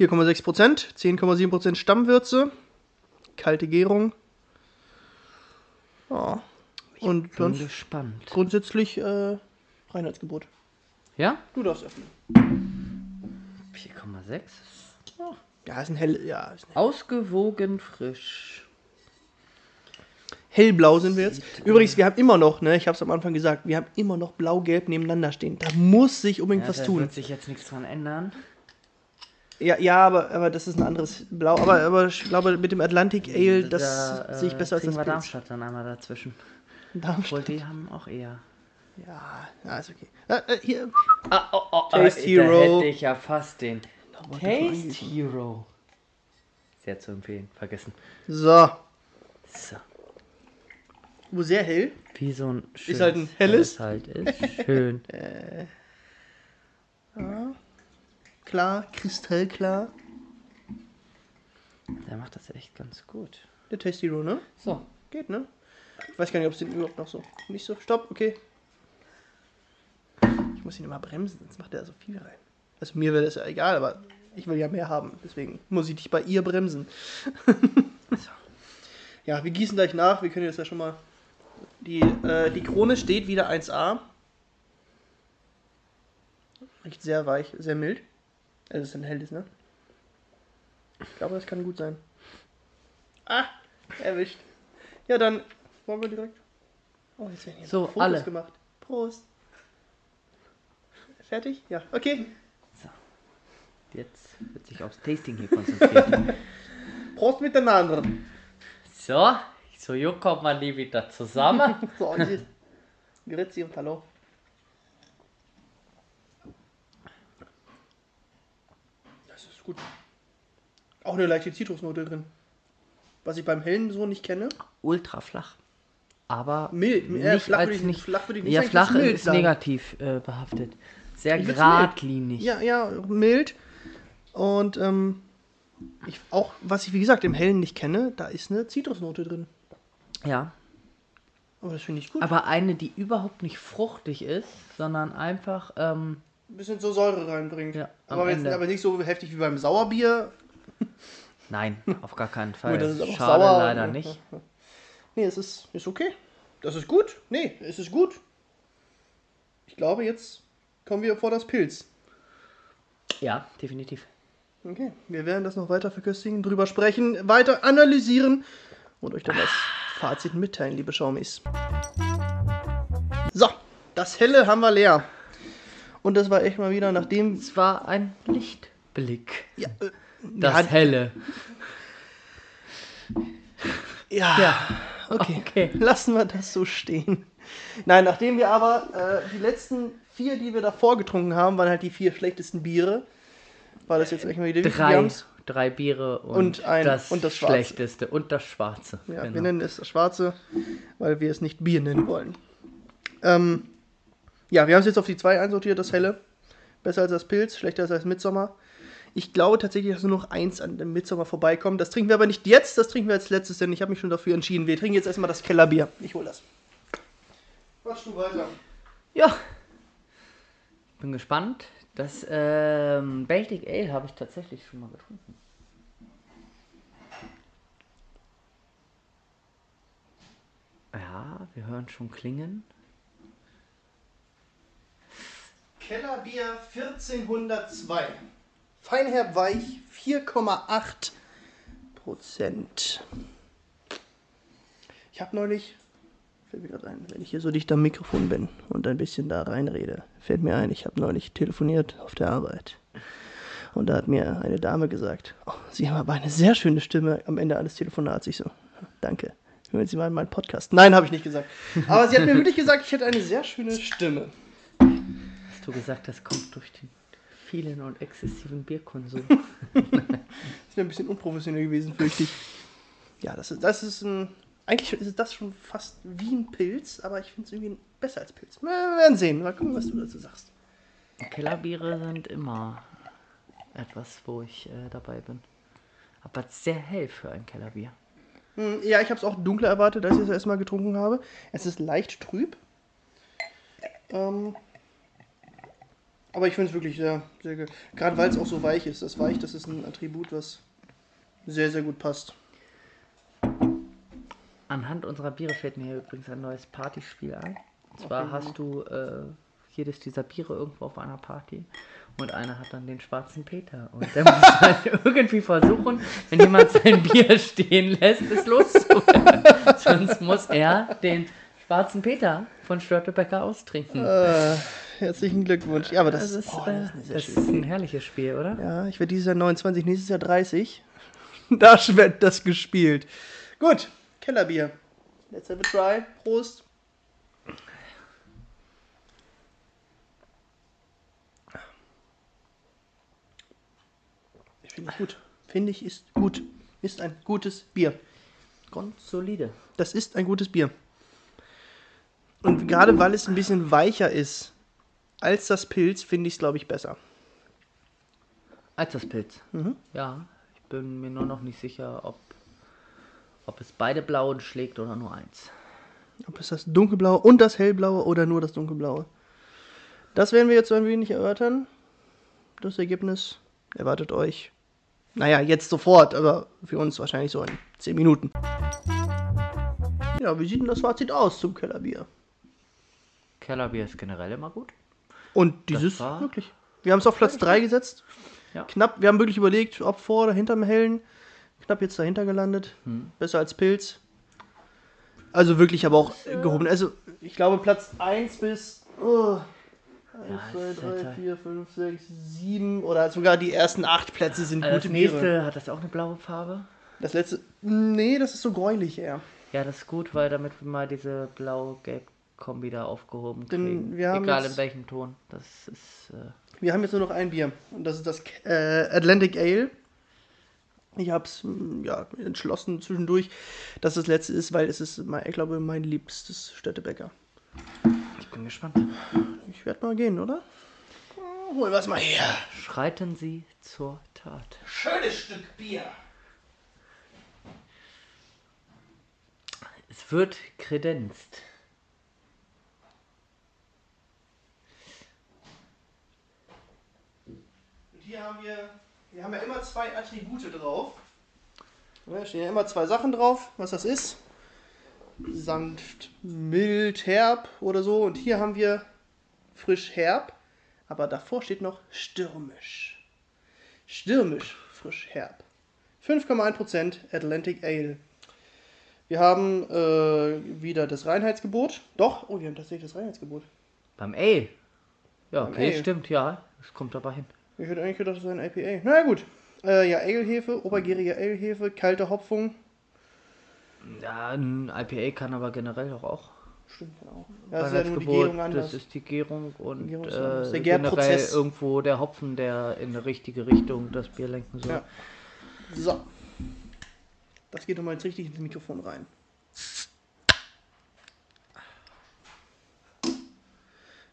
4,6 Prozent, 10,7 Prozent Stammwürze, kalte Gärung. Ja. Und Bin gespannt. grundsätzlich äh, Reinheitsgebot. Ja? Du darfst öffnen. 4,6. Ja, ist ein hell, ja, ein Ausgewogen frisch. Hellblau sind wir jetzt. Übrigens, wir haben immer noch, ne, ich habe es am Anfang gesagt, wir haben immer noch blau-gelb nebeneinander stehen. Da muss sich unbedingt Ja, was da tun. wird sich jetzt nichts dran ändern. Ja, ja aber, aber das ist ein anderes Blau. Aber, aber ich glaube, mit dem Atlantic Ale, das Da, äh, sehe ich besser als das wir Pilz. Darmstadt dann einmal dazwischen. Darmstadt. Obwohl, die haben auch eher. Ja, ja, ist okay. Äh, äh, hier. Ah, oh, oh, Taste äh, Hero. Da hätte ich ja fast den wollte Taste Hero. Sehr zu empfehlen. Vergessen. So. So. Wo sehr hell. Wie so ein schönes halt ein helles. halt ist. Schön. Klar, kristallklar. Der macht das echt ganz gut. Der Tasty Hero, ne? So. Geht, ne? Ich weiß gar nicht, ob es den überhaupt noch so. Nicht so. Stopp, okay. Ich muss ihn immer bremsen, sonst macht er so viel rein. Also mir wäre das ja egal, aber ich will ja mehr haben. Deswegen muss ich dich bei ihr bremsen. so. Ja, wir gießen gleich nach. Wir können jetzt ja schon mal. Die, äh, die Krone steht wieder 1A. Riecht sehr weich, sehr mild. Also es ist ein helles, ne? Ich glaube, das kann gut sein. Ah, erwischt. Ja, dann wollen wir direkt. Oh, jetzt werden hier So, Fotos alle. gemacht. Prost. Fertig? Ja, okay. Jetzt wird sich aufs Tasting hier konzentriert. Prost miteinander. so. So, hier kommt man die wieder zusammen. So. Grüezi und Hallo. Das ist gut. Auch eine leichte Zitrusnote drin. Was ich beim Hellen so nicht kenne. Ultra flach. Aber Mild. Äh, nicht flach würde als ich- nicht. flach nicht ja, flach ist sagen. negativ äh, behaftet. Sehr Ich geradlinig. Ja, ja, mild. Und ähm, ich, auch, was ich wie gesagt im Hellen nicht kenne, da ist eine Zitrusnote drin. ja. Aber das finde ich gut. Aber eine, die überhaupt nicht fruchtig ist, sondern einfach. Ähm, Ein bisschen so Säure reinbringt. Ja, aber, jetzt, aber nicht so heftig wie beim Sauerbier. Nein, auf gar keinen Fall. Gut, das ist aber Schade sauer. leider nicht. Nee, es ist, ist okay. Das ist gut. Nee, es ist gut. Ich glaube, jetzt kommen wir vor das Pilz. Ja, definitiv. Okay, wir werden das noch weiter verköstigen, drüber sprechen, weiter analysieren und euch dann das Fazit mitteilen, liebe Schaumis. So, das Helle haben wir leer. Und das war echt mal wieder, nachdem. Es war ein Lichtblick. Ja, äh, Das ja, Helle. ja, Ja. okay. Okay. Lassen wir das so stehen. Nein, nachdem wir aber äh, die letzten vier, die wir davor getrunken haben, waren halt die vier schlechtesten Biere. War das jetzt echt mal wieder Drei, drei Biere und, Und ein- das, und das. Schlechteste und das Schwarze. Ja, genau. wir nennen es das Schwarze, weil wir es nicht Bier nennen wollen. Ähm, ja, wir haben es jetzt auf die zwei einsortiert, das Helle. Besser als das Pilz, schlechter als das Mitsommer. Ich glaube tatsächlich, dass nur noch eins an dem Mitsommer vorbeikommt. Das trinken wir aber nicht jetzt, das trinken wir als letztes, denn ich habe mich schon dafür entschieden. Wir trinken jetzt erstmal das Kellerbier. Ich hol das. Quatsch du weiter. Ja. Bin gespannt. Das ähm, Baltic Ale habe ich tatsächlich schon mal getrunken. Ja, wir hören schon klingen. Kellerbier 1402. Feinherb weich 4,8 Prozent. Ich habe neulich, fällt mir ein, wenn ich hier so dicht am Mikrofon bin und ein bisschen da reinrede, fällt mir ein, ich habe neulich telefoniert auf der Arbeit. Und da hat mir eine Dame gesagt, oh, Sie haben aber eine sehr schöne Stimme am Ende eines Telefonats. Ich so, danke. Hören Sie mal in meinen Podcast. Nein, habe ich nicht gesagt. Aber sie hat mir wirklich gesagt, ich hätte eine sehr schöne Stimme. Hast du gesagt, das kommt durch den vielen und exzessiven Bierkonsum? Das wäre ein bisschen unprofessionell gewesen, fürchte ich. Ja, das ist, das ist ein. Eigentlich ist das schon fast wie ein Pilz, aber ich finde es irgendwie besser als Pilz. Wir werden sehen. Mal gucken, was du dazu sagst. Kellerbiere sind immer etwas, wo ich äh, dabei bin. Aber sehr hell für ein Kellerbier. Hm, Ja, ich habe es auch dunkler erwartet, als ich es erstmal getrunken habe. Es ist leicht trüb. Ähm, aber ich finde es wirklich sehr, sehr gut. Gerade weil es auch so weich ist. Das Weich, das ist ein Attribut, was sehr, sehr gut passt. Anhand unserer Biere fällt mir hier übrigens ein neues Partyspiel ein. Und zwar Okay. hast du äh, jedes dieser Biere irgendwo auf einer Party und einer hat dann den schwarzen Peter. Und der muss dann irgendwie versuchen, wenn jemand sein Bier stehen lässt, es loszuwerden. Sonst muss er den schwarzen Peter von Störtebecker austrinken. Äh, herzlichen Glückwunsch. Ja, aber das, Das ist, oh, das ist das ist ein herrliches Spiel, oder? Ja, ich werde dieses Jahr 29, nächstes Jahr 30. Da wird das gespielt. Gut, Kellerbier. Let's have a try. Prost. Ich finde ich gut. Finde ich ist gut. Ist ein gutes Bier. Grundsolide. Das ist ein gutes Bier. Und gerade weil es ein bisschen weicher ist als das Pilz, finde ich es, glaube ich, besser. Als das Pilz. Mhm. Ja, ich bin mir nur noch nicht sicher, ob, ob es beide blauen schlägt oder nur eins. Ob es das dunkelblaue und das hellblaue oder nur das dunkelblaue. Das werden wir jetzt so ein wenig erörtern. Das Ergebnis erwartet euch. Naja, jetzt sofort, aber für uns wahrscheinlich so in 10 Minuten. Ja, wie sieht denn das Fazit aus zum Kellerbier? Kellerbier ist generell immer gut. Und dieses war- wirklich. Wir haben es auf Platz 3 gesetzt. Ja. Knapp, wir haben wirklich überlegt, ob vor oder hinterm Hellen. Knapp jetzt dahinter gelandet. Hm. Besser als Pilz. Also wirklich aber auch gehoben. Also ich glaube Platz 1 bis oh, 1, Ja, 2, ist 3, halt- 4, 5, 6, 7 oder sogar die ersten 8 Plätze sind Äh, gute das Biere. nächste hat das auch eine blaue Farbe. Das letzte. Nee, das ist so gräulich eher. Ja, das ist gut, weil damit wir mal diese blau-gelb-Kombi da aufgehoben kriegen. wir haben Egal jetzt- in welchem Ton. Das ist. Äh, Wir haben jetzt nur noch ein Bier. Und das ist das äh, Atlantic Ale. Ich habe es ja, entschlossen zwischendurch, dass das letzte ist, weil es ist, mein, ich glaube, mein liebstes Städtebäcker. ich bin gespannt. Ich werde mal gehen, oder? Hol was mal her. Schreiten Sie zur Tat. Schönes Stück Bier. Es wird kredenzt. Hier haben wir, wir haben ja immer zwei Attribute drauf. Da stehen ja immer zwei Sachen drauf, was das ist. Sanft, mild, herb oder so. Und hier haben wir frisch herb. Aber davor steht noch stürmisch. Stürmisch, frisch herb. 5,1% Atlantic Ale. Wir haben äh, wieder das Reinheitsgebot. Doch, oh, wir haben tatsächlich das Reinheitsgebot. Beim Ale. Ja, Beim okay, Ale. stimmt, ja. Das kommt dabei hin. Ich hätte eigentlich gedacht, das ist ein IPA. Na ja, gut. Äh, ja, Ale-Hefe, obergärige Ale-Hefe, kalte Hopfung. Ja, ein IPA kann aber generell doch auch. Stimmt auch. Ja, das ist ja nur die Gärung anders. das ist die Gärung und ist äh. Der generell irgendwo der Hopfen, der in eine richtige Richtung das Bier lenken soll. Ja. So. Das geht nochmal jetzt richtig ins Mikrofon rein.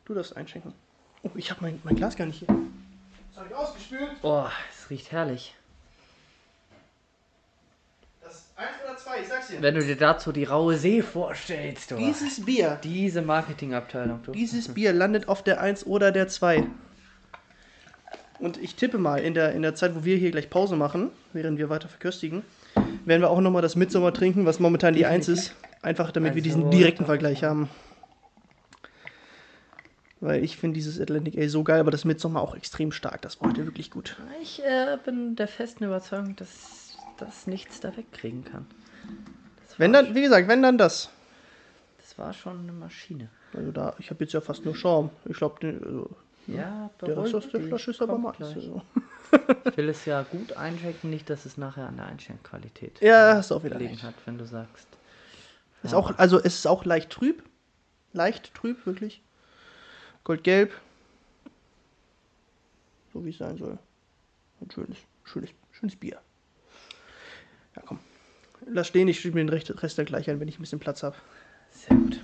Du darfst einschenken. Oh, ich habe mein, mein Glas gar nicht hier. Das habe ich ausgespült. Boah, es riecht herrlich. Das 1 oder 2, ich sag's dir. Wenn du dir dazu die raue See vorstellst, du. Dieses Bier, Diese Marketingabteilung, du. dieses Bier landet auf der 1 oder der 2. Und ich tippe mal, in der, in der Zeit, wo wir hier gleich Pause machen, während wir weiter verköstigen, werden wir auch nochmal das Mitsommer trinken, was momentan die 1 ist. Einfach damit wir diesen direkten. Vergleich haben. Weil ich finde dieses Atlantic Ale so geil, aber das Mitsommer auch extrem stark. Das war heute wirklich gut. Ich äh, bin der festen Überzeugung, dass das nichts da wegkriegen kann. Wenn dann, wie gesagt, wenn dann das. Das war schon eine Maschine. Also da, ich habe jetzt ja fast nur Schaum. Ich glaube, also, Ja, der Rest aus der Flasche ist aber gleich. Also. Ich will es ja gut einschenken, nicht, dass es nachher an der Einschenkqualität Ja, hast du auch wieder gelegen hat, wenn du sagst. Ist auch, also es ist auch leicht trüb. Leicht trüb, wirklich. Goldgelb. So wie es sein soll. Ein schönes, schönes, schönes Bier. Ja, komm. Lass stehen, ich schiebe mir den Rest dann gleich ein, wenn ich ein bisschen Platz habe. Sehr gut.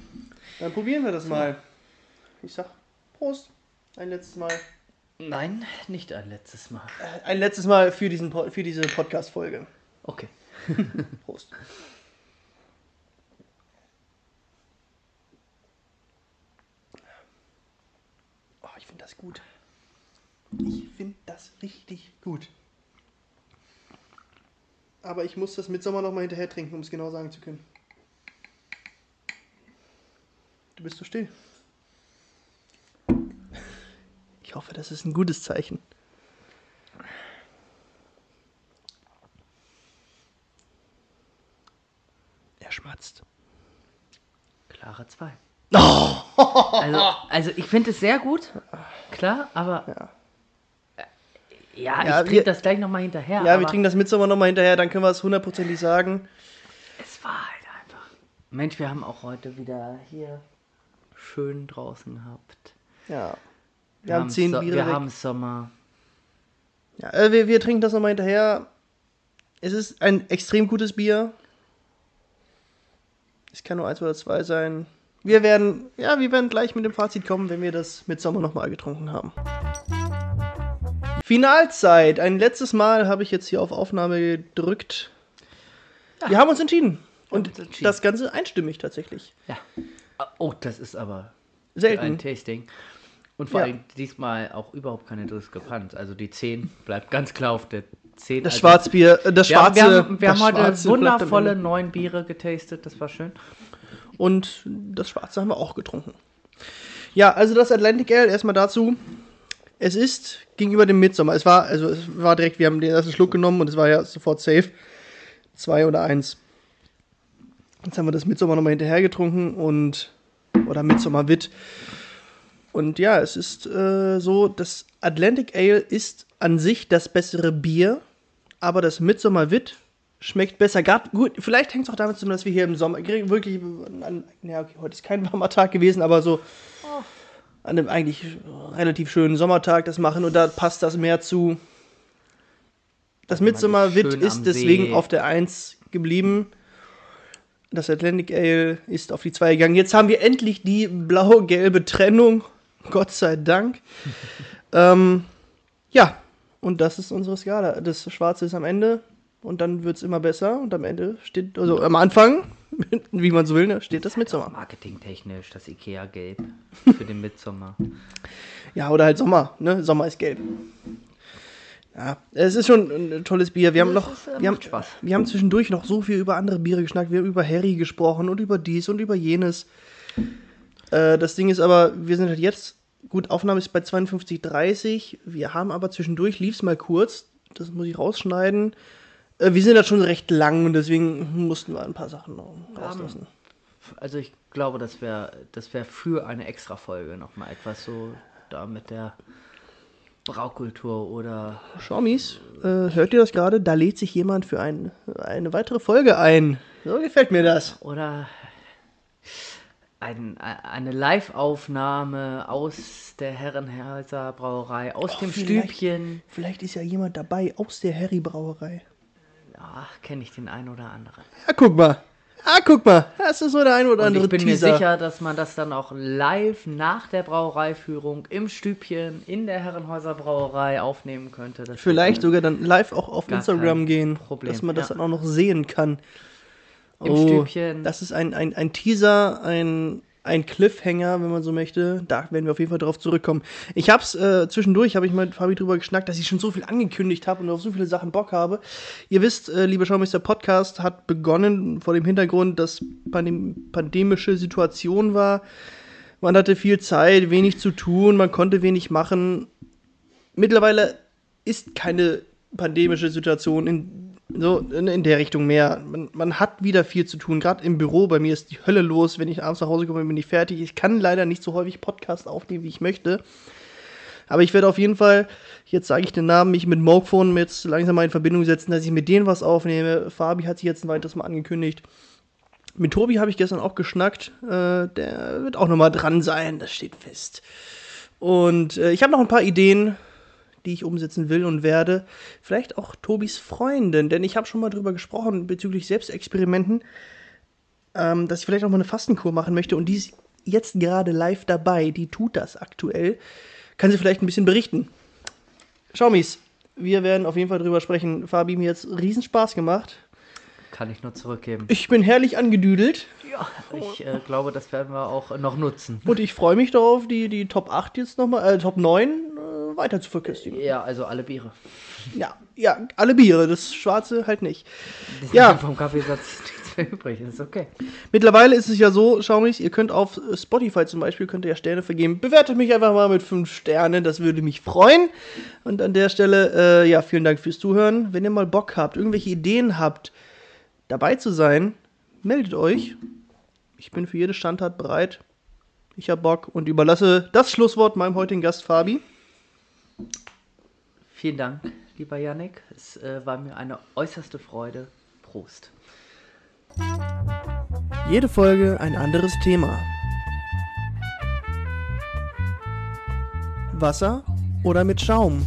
Dann probieren wir das mal. Ich sag Prost. Ein letztes Mal. Nein, nicht ein letztes Mal. Äh, Ein letztes Mal für, diesen, für diese Podcast-Folge. Okay. Prost. finde das gut. Ich finde das richtig gut. Aber ich muss das Mitsommer noch mal hinterher trinken, um es genau sagen zu können. Du bist so still. Ich hoffe, das ist ein gutes Zeichen. Er schmatzt. Klare 2. Oh! Also, also ich finde es sehr gut. Klar, aber. Ja. Ja, Ja, ich wir- trinke das gleich nochmal hinterher. Ja, wir trinken das Mitsommer nochmal hinterher, dann können wir es hundertprozentig sagen. Es war halt einfach. Mensch, wir haben auch heute wieder hier schön draußen gehabt. Ja. Wir haben zehn so Biere Wir weg. haben Sommer. Ja, äh, wir, wir trinken das nochmal hinterher. Es ist ein extrem gutes Bier. Es kann nur eins oder zwei sein. Wir werden, ja, wir werden gleich mit dem Fazit kommen, wenn wir das Mitsommer nochmal getrunken haben. Finalzeit. Ein letztes Mal habe ich jetzt hier auf Aufnahme gedrückt. Wir haben uns entschieden. Und uns entschieden. das Ganze einstimmig tatsächlich. Ja. Oh, das ist aber ein Selten. Tasting. Und vor Ja. allem diesmal auch überhaupt keine Diskrepanz. Also die 10 bleibt ganz klar auf der 10. Das also Schwarzbier, äh, das Wir haben, schwarze. wir haben, wir haben heute Schwarze wundervolle neun Biere getastet, das war schön. Und das Schwarze haben wir auch getrunken. Ja, also das Atlantic Ale, erstmal dazu. Es ist gegenüber dem Midsommer. Es war, also es war direkt, wir haben den ersten Schluck genommen und es war ja sofort safe. Zwei oder eins. Jetzt haben wir das Midsommer nochmal hinterher getrunken und. Oder Midsommer Wit. Und ja, es ist äh, so, das Atlantic Ale ist an sich das bessere Bier, aber das Midsommer Wit schmeckt besser. Grad, gut, vielleicht hängt es auch damit zusammen, dass wir hier im Sommer wirklich, an, ja, okay, heute ist kein warmer Tag gewesen, aber so an einem eigentlich relativ schönen Sommertag das machen und da passt das mehr zu. Das man Midsommer ist deswegen See. auf der 1 geblieben. Das Atlantic Ale ist auf die 2 gegangen. Jetzt haben wir endlich die blau-gelbe Trennung. Gott sei Dank. ähm, ja, und das ist unsere Skala. Das Schwarze ist am Ende und dann wird es immer besser und am Ende steht, also am Anfang, wie man so will, ne, steht das Midsommer. Marketingtechnisch, das Ikea-Gelb für den Mitsommer. Ja, oder halt Sommer, ne? Sommer ist gelb. Ja, es ist schon ein tolles Bier. Wir haben Das noch, ist, äh, wir haben, Spaß. wir haben zwischendurch noch so viel über andere Biere geschnackt. Wir haben über Harry gesprochen und über dies und über jenes. Äh, das Ding ist aber, wir sind halt jetzt, gut, Aufnahme ist bei 52,30. Wir haben aber zwischendurch, lief es mal kurz, das muss ich rausschneiden. Äh, wir sind halt schon recht lang und deswegen mussten wir ein paar Sachen noch rauslassen. Also ich glaube, das wäre das wär für eine Extra-Folge nochmal etwas so da mit der Braukultur oder Schaumis, äh, hört ihr das gerade? Da lädt sich jemand für ein, eine weitere Folge ein. So gefällt mir das. oder ein, eine Live-Aufnahme aus der Herrenhäuser Brauerei, aus Oh, dem vielleicht- Stübchen. Vielleicht ist ja jemand dabei aus der Harry-Brauerei. Ach, kenne ich den einen oder anderen. Ja, guck mal. Ah, guck mal. Das ist so der ein oder Und andere ich bin Teaser. mir sicher, dass man das dann auch live nach der Brauereiführung im Stübchen in der Herrenhäuser Brauerei aufnehmen könnte. Das Vielleicht sogar dann live auch auf Instagram gehen, Problem, dass man das ja. dann auch noch sehen kann. Im Stübchen. Das ist ein, ein, ein Teaser, ein, ein Cliffhanger, wenn man so möchte. Da werden wir auf jeden Fall drauf zurückkommen. Ich hab's äh, zwischendurch, habe ich mit Fabi drüber geschnackt, dass ich schon so viel angekündigt habe und auf so viele Sachen Bock habe. Ihr wisst, äh, liebe Schaumeister, Podcast hat begonnen vor dem Hintergrund, dass pandem pandemische Situation war. Man hatte viel Zeit, wenig zu tun, man konnte wenig machen. Mittlerweile ist keine pandemische Situation in, so in, der Richtung mehr. Man, man hat wieder viel zu tun. Gerade im Büro, bei mir ist die Hölle los. Wenn ich abends nach Hause komme, bin ich fertig. Ich kann leider nicht so häufig Podcast aufnehmen, wie ich möchte. Aber ich werde auf jeden Fall, jetzt sage ich den Namen, mich mit Mokephone jetzt langsam mal in Verbindung setzen, dass ich mit denen was aufnehme. Fabi hat sich jetzt ein weiteres Mal angekündigt. Mit Tobi habe ich gestern auch geschnackt. Äh, der wird auch nochmal dran sein, das steht fest. Und äh, ich habe noch ein paar Ideen, die ich umsetzen will und werde. Vielleicht auch Tobis Freundin, denn ich habe schon mal drüber gesprochen bezüglich Selbstexperimenten, ähm, dass ich vielleicht auch mal eine Fastenkur machen möchte und die ist jetzt gerade live dabei. Die tut das aktuell. Kann sie vielleicht ein bisschen berichten. Schaumis, wir werden auf jeden Fall drüber sprechen. Fabi, mir jetzt riesen Spaß gemacht. Kann ich nur zurückgeben. Ich bin herrlich angedüdelt Ja, ich äh, glaube, das werden wir auch noch nutzen. und ich freue mich darauf, die, die Top 8 jetzt nochmal, äh, Top 9 äh, weiter zu verköstigen. Ja, also alle Biere. Ja, ja, alle Biere, das Schwarze halt nicht. Ja. Vom Kaffeesatz nichts mehr übrig. Das ist okay. Mittlerweile ist es ja so, Schaumis, ihr könnt auf Spotify zum Beispiel, könnt ihr ja Sterne vergeben. Bewertet mich einfach mal mit 5 Sternen, das würde mich freuen. Und an der Stelle, äh, ja, vielen Dank fürs Zuhören. Wenn ihr mal Bock habt, irgendwelche Ideen habt, dabei zu sein, meldet euch. Ich bin für jede Standart bereit. Ich hab Bock und überlasse das Schlusswort meinem heutigen Gast Fabi. Vielen Dank, lieber Yannick. Es äh, war mir eine äußerste Freude. Prost. Jede Folge ein anderes Thema. Wasser oder mit Schaum?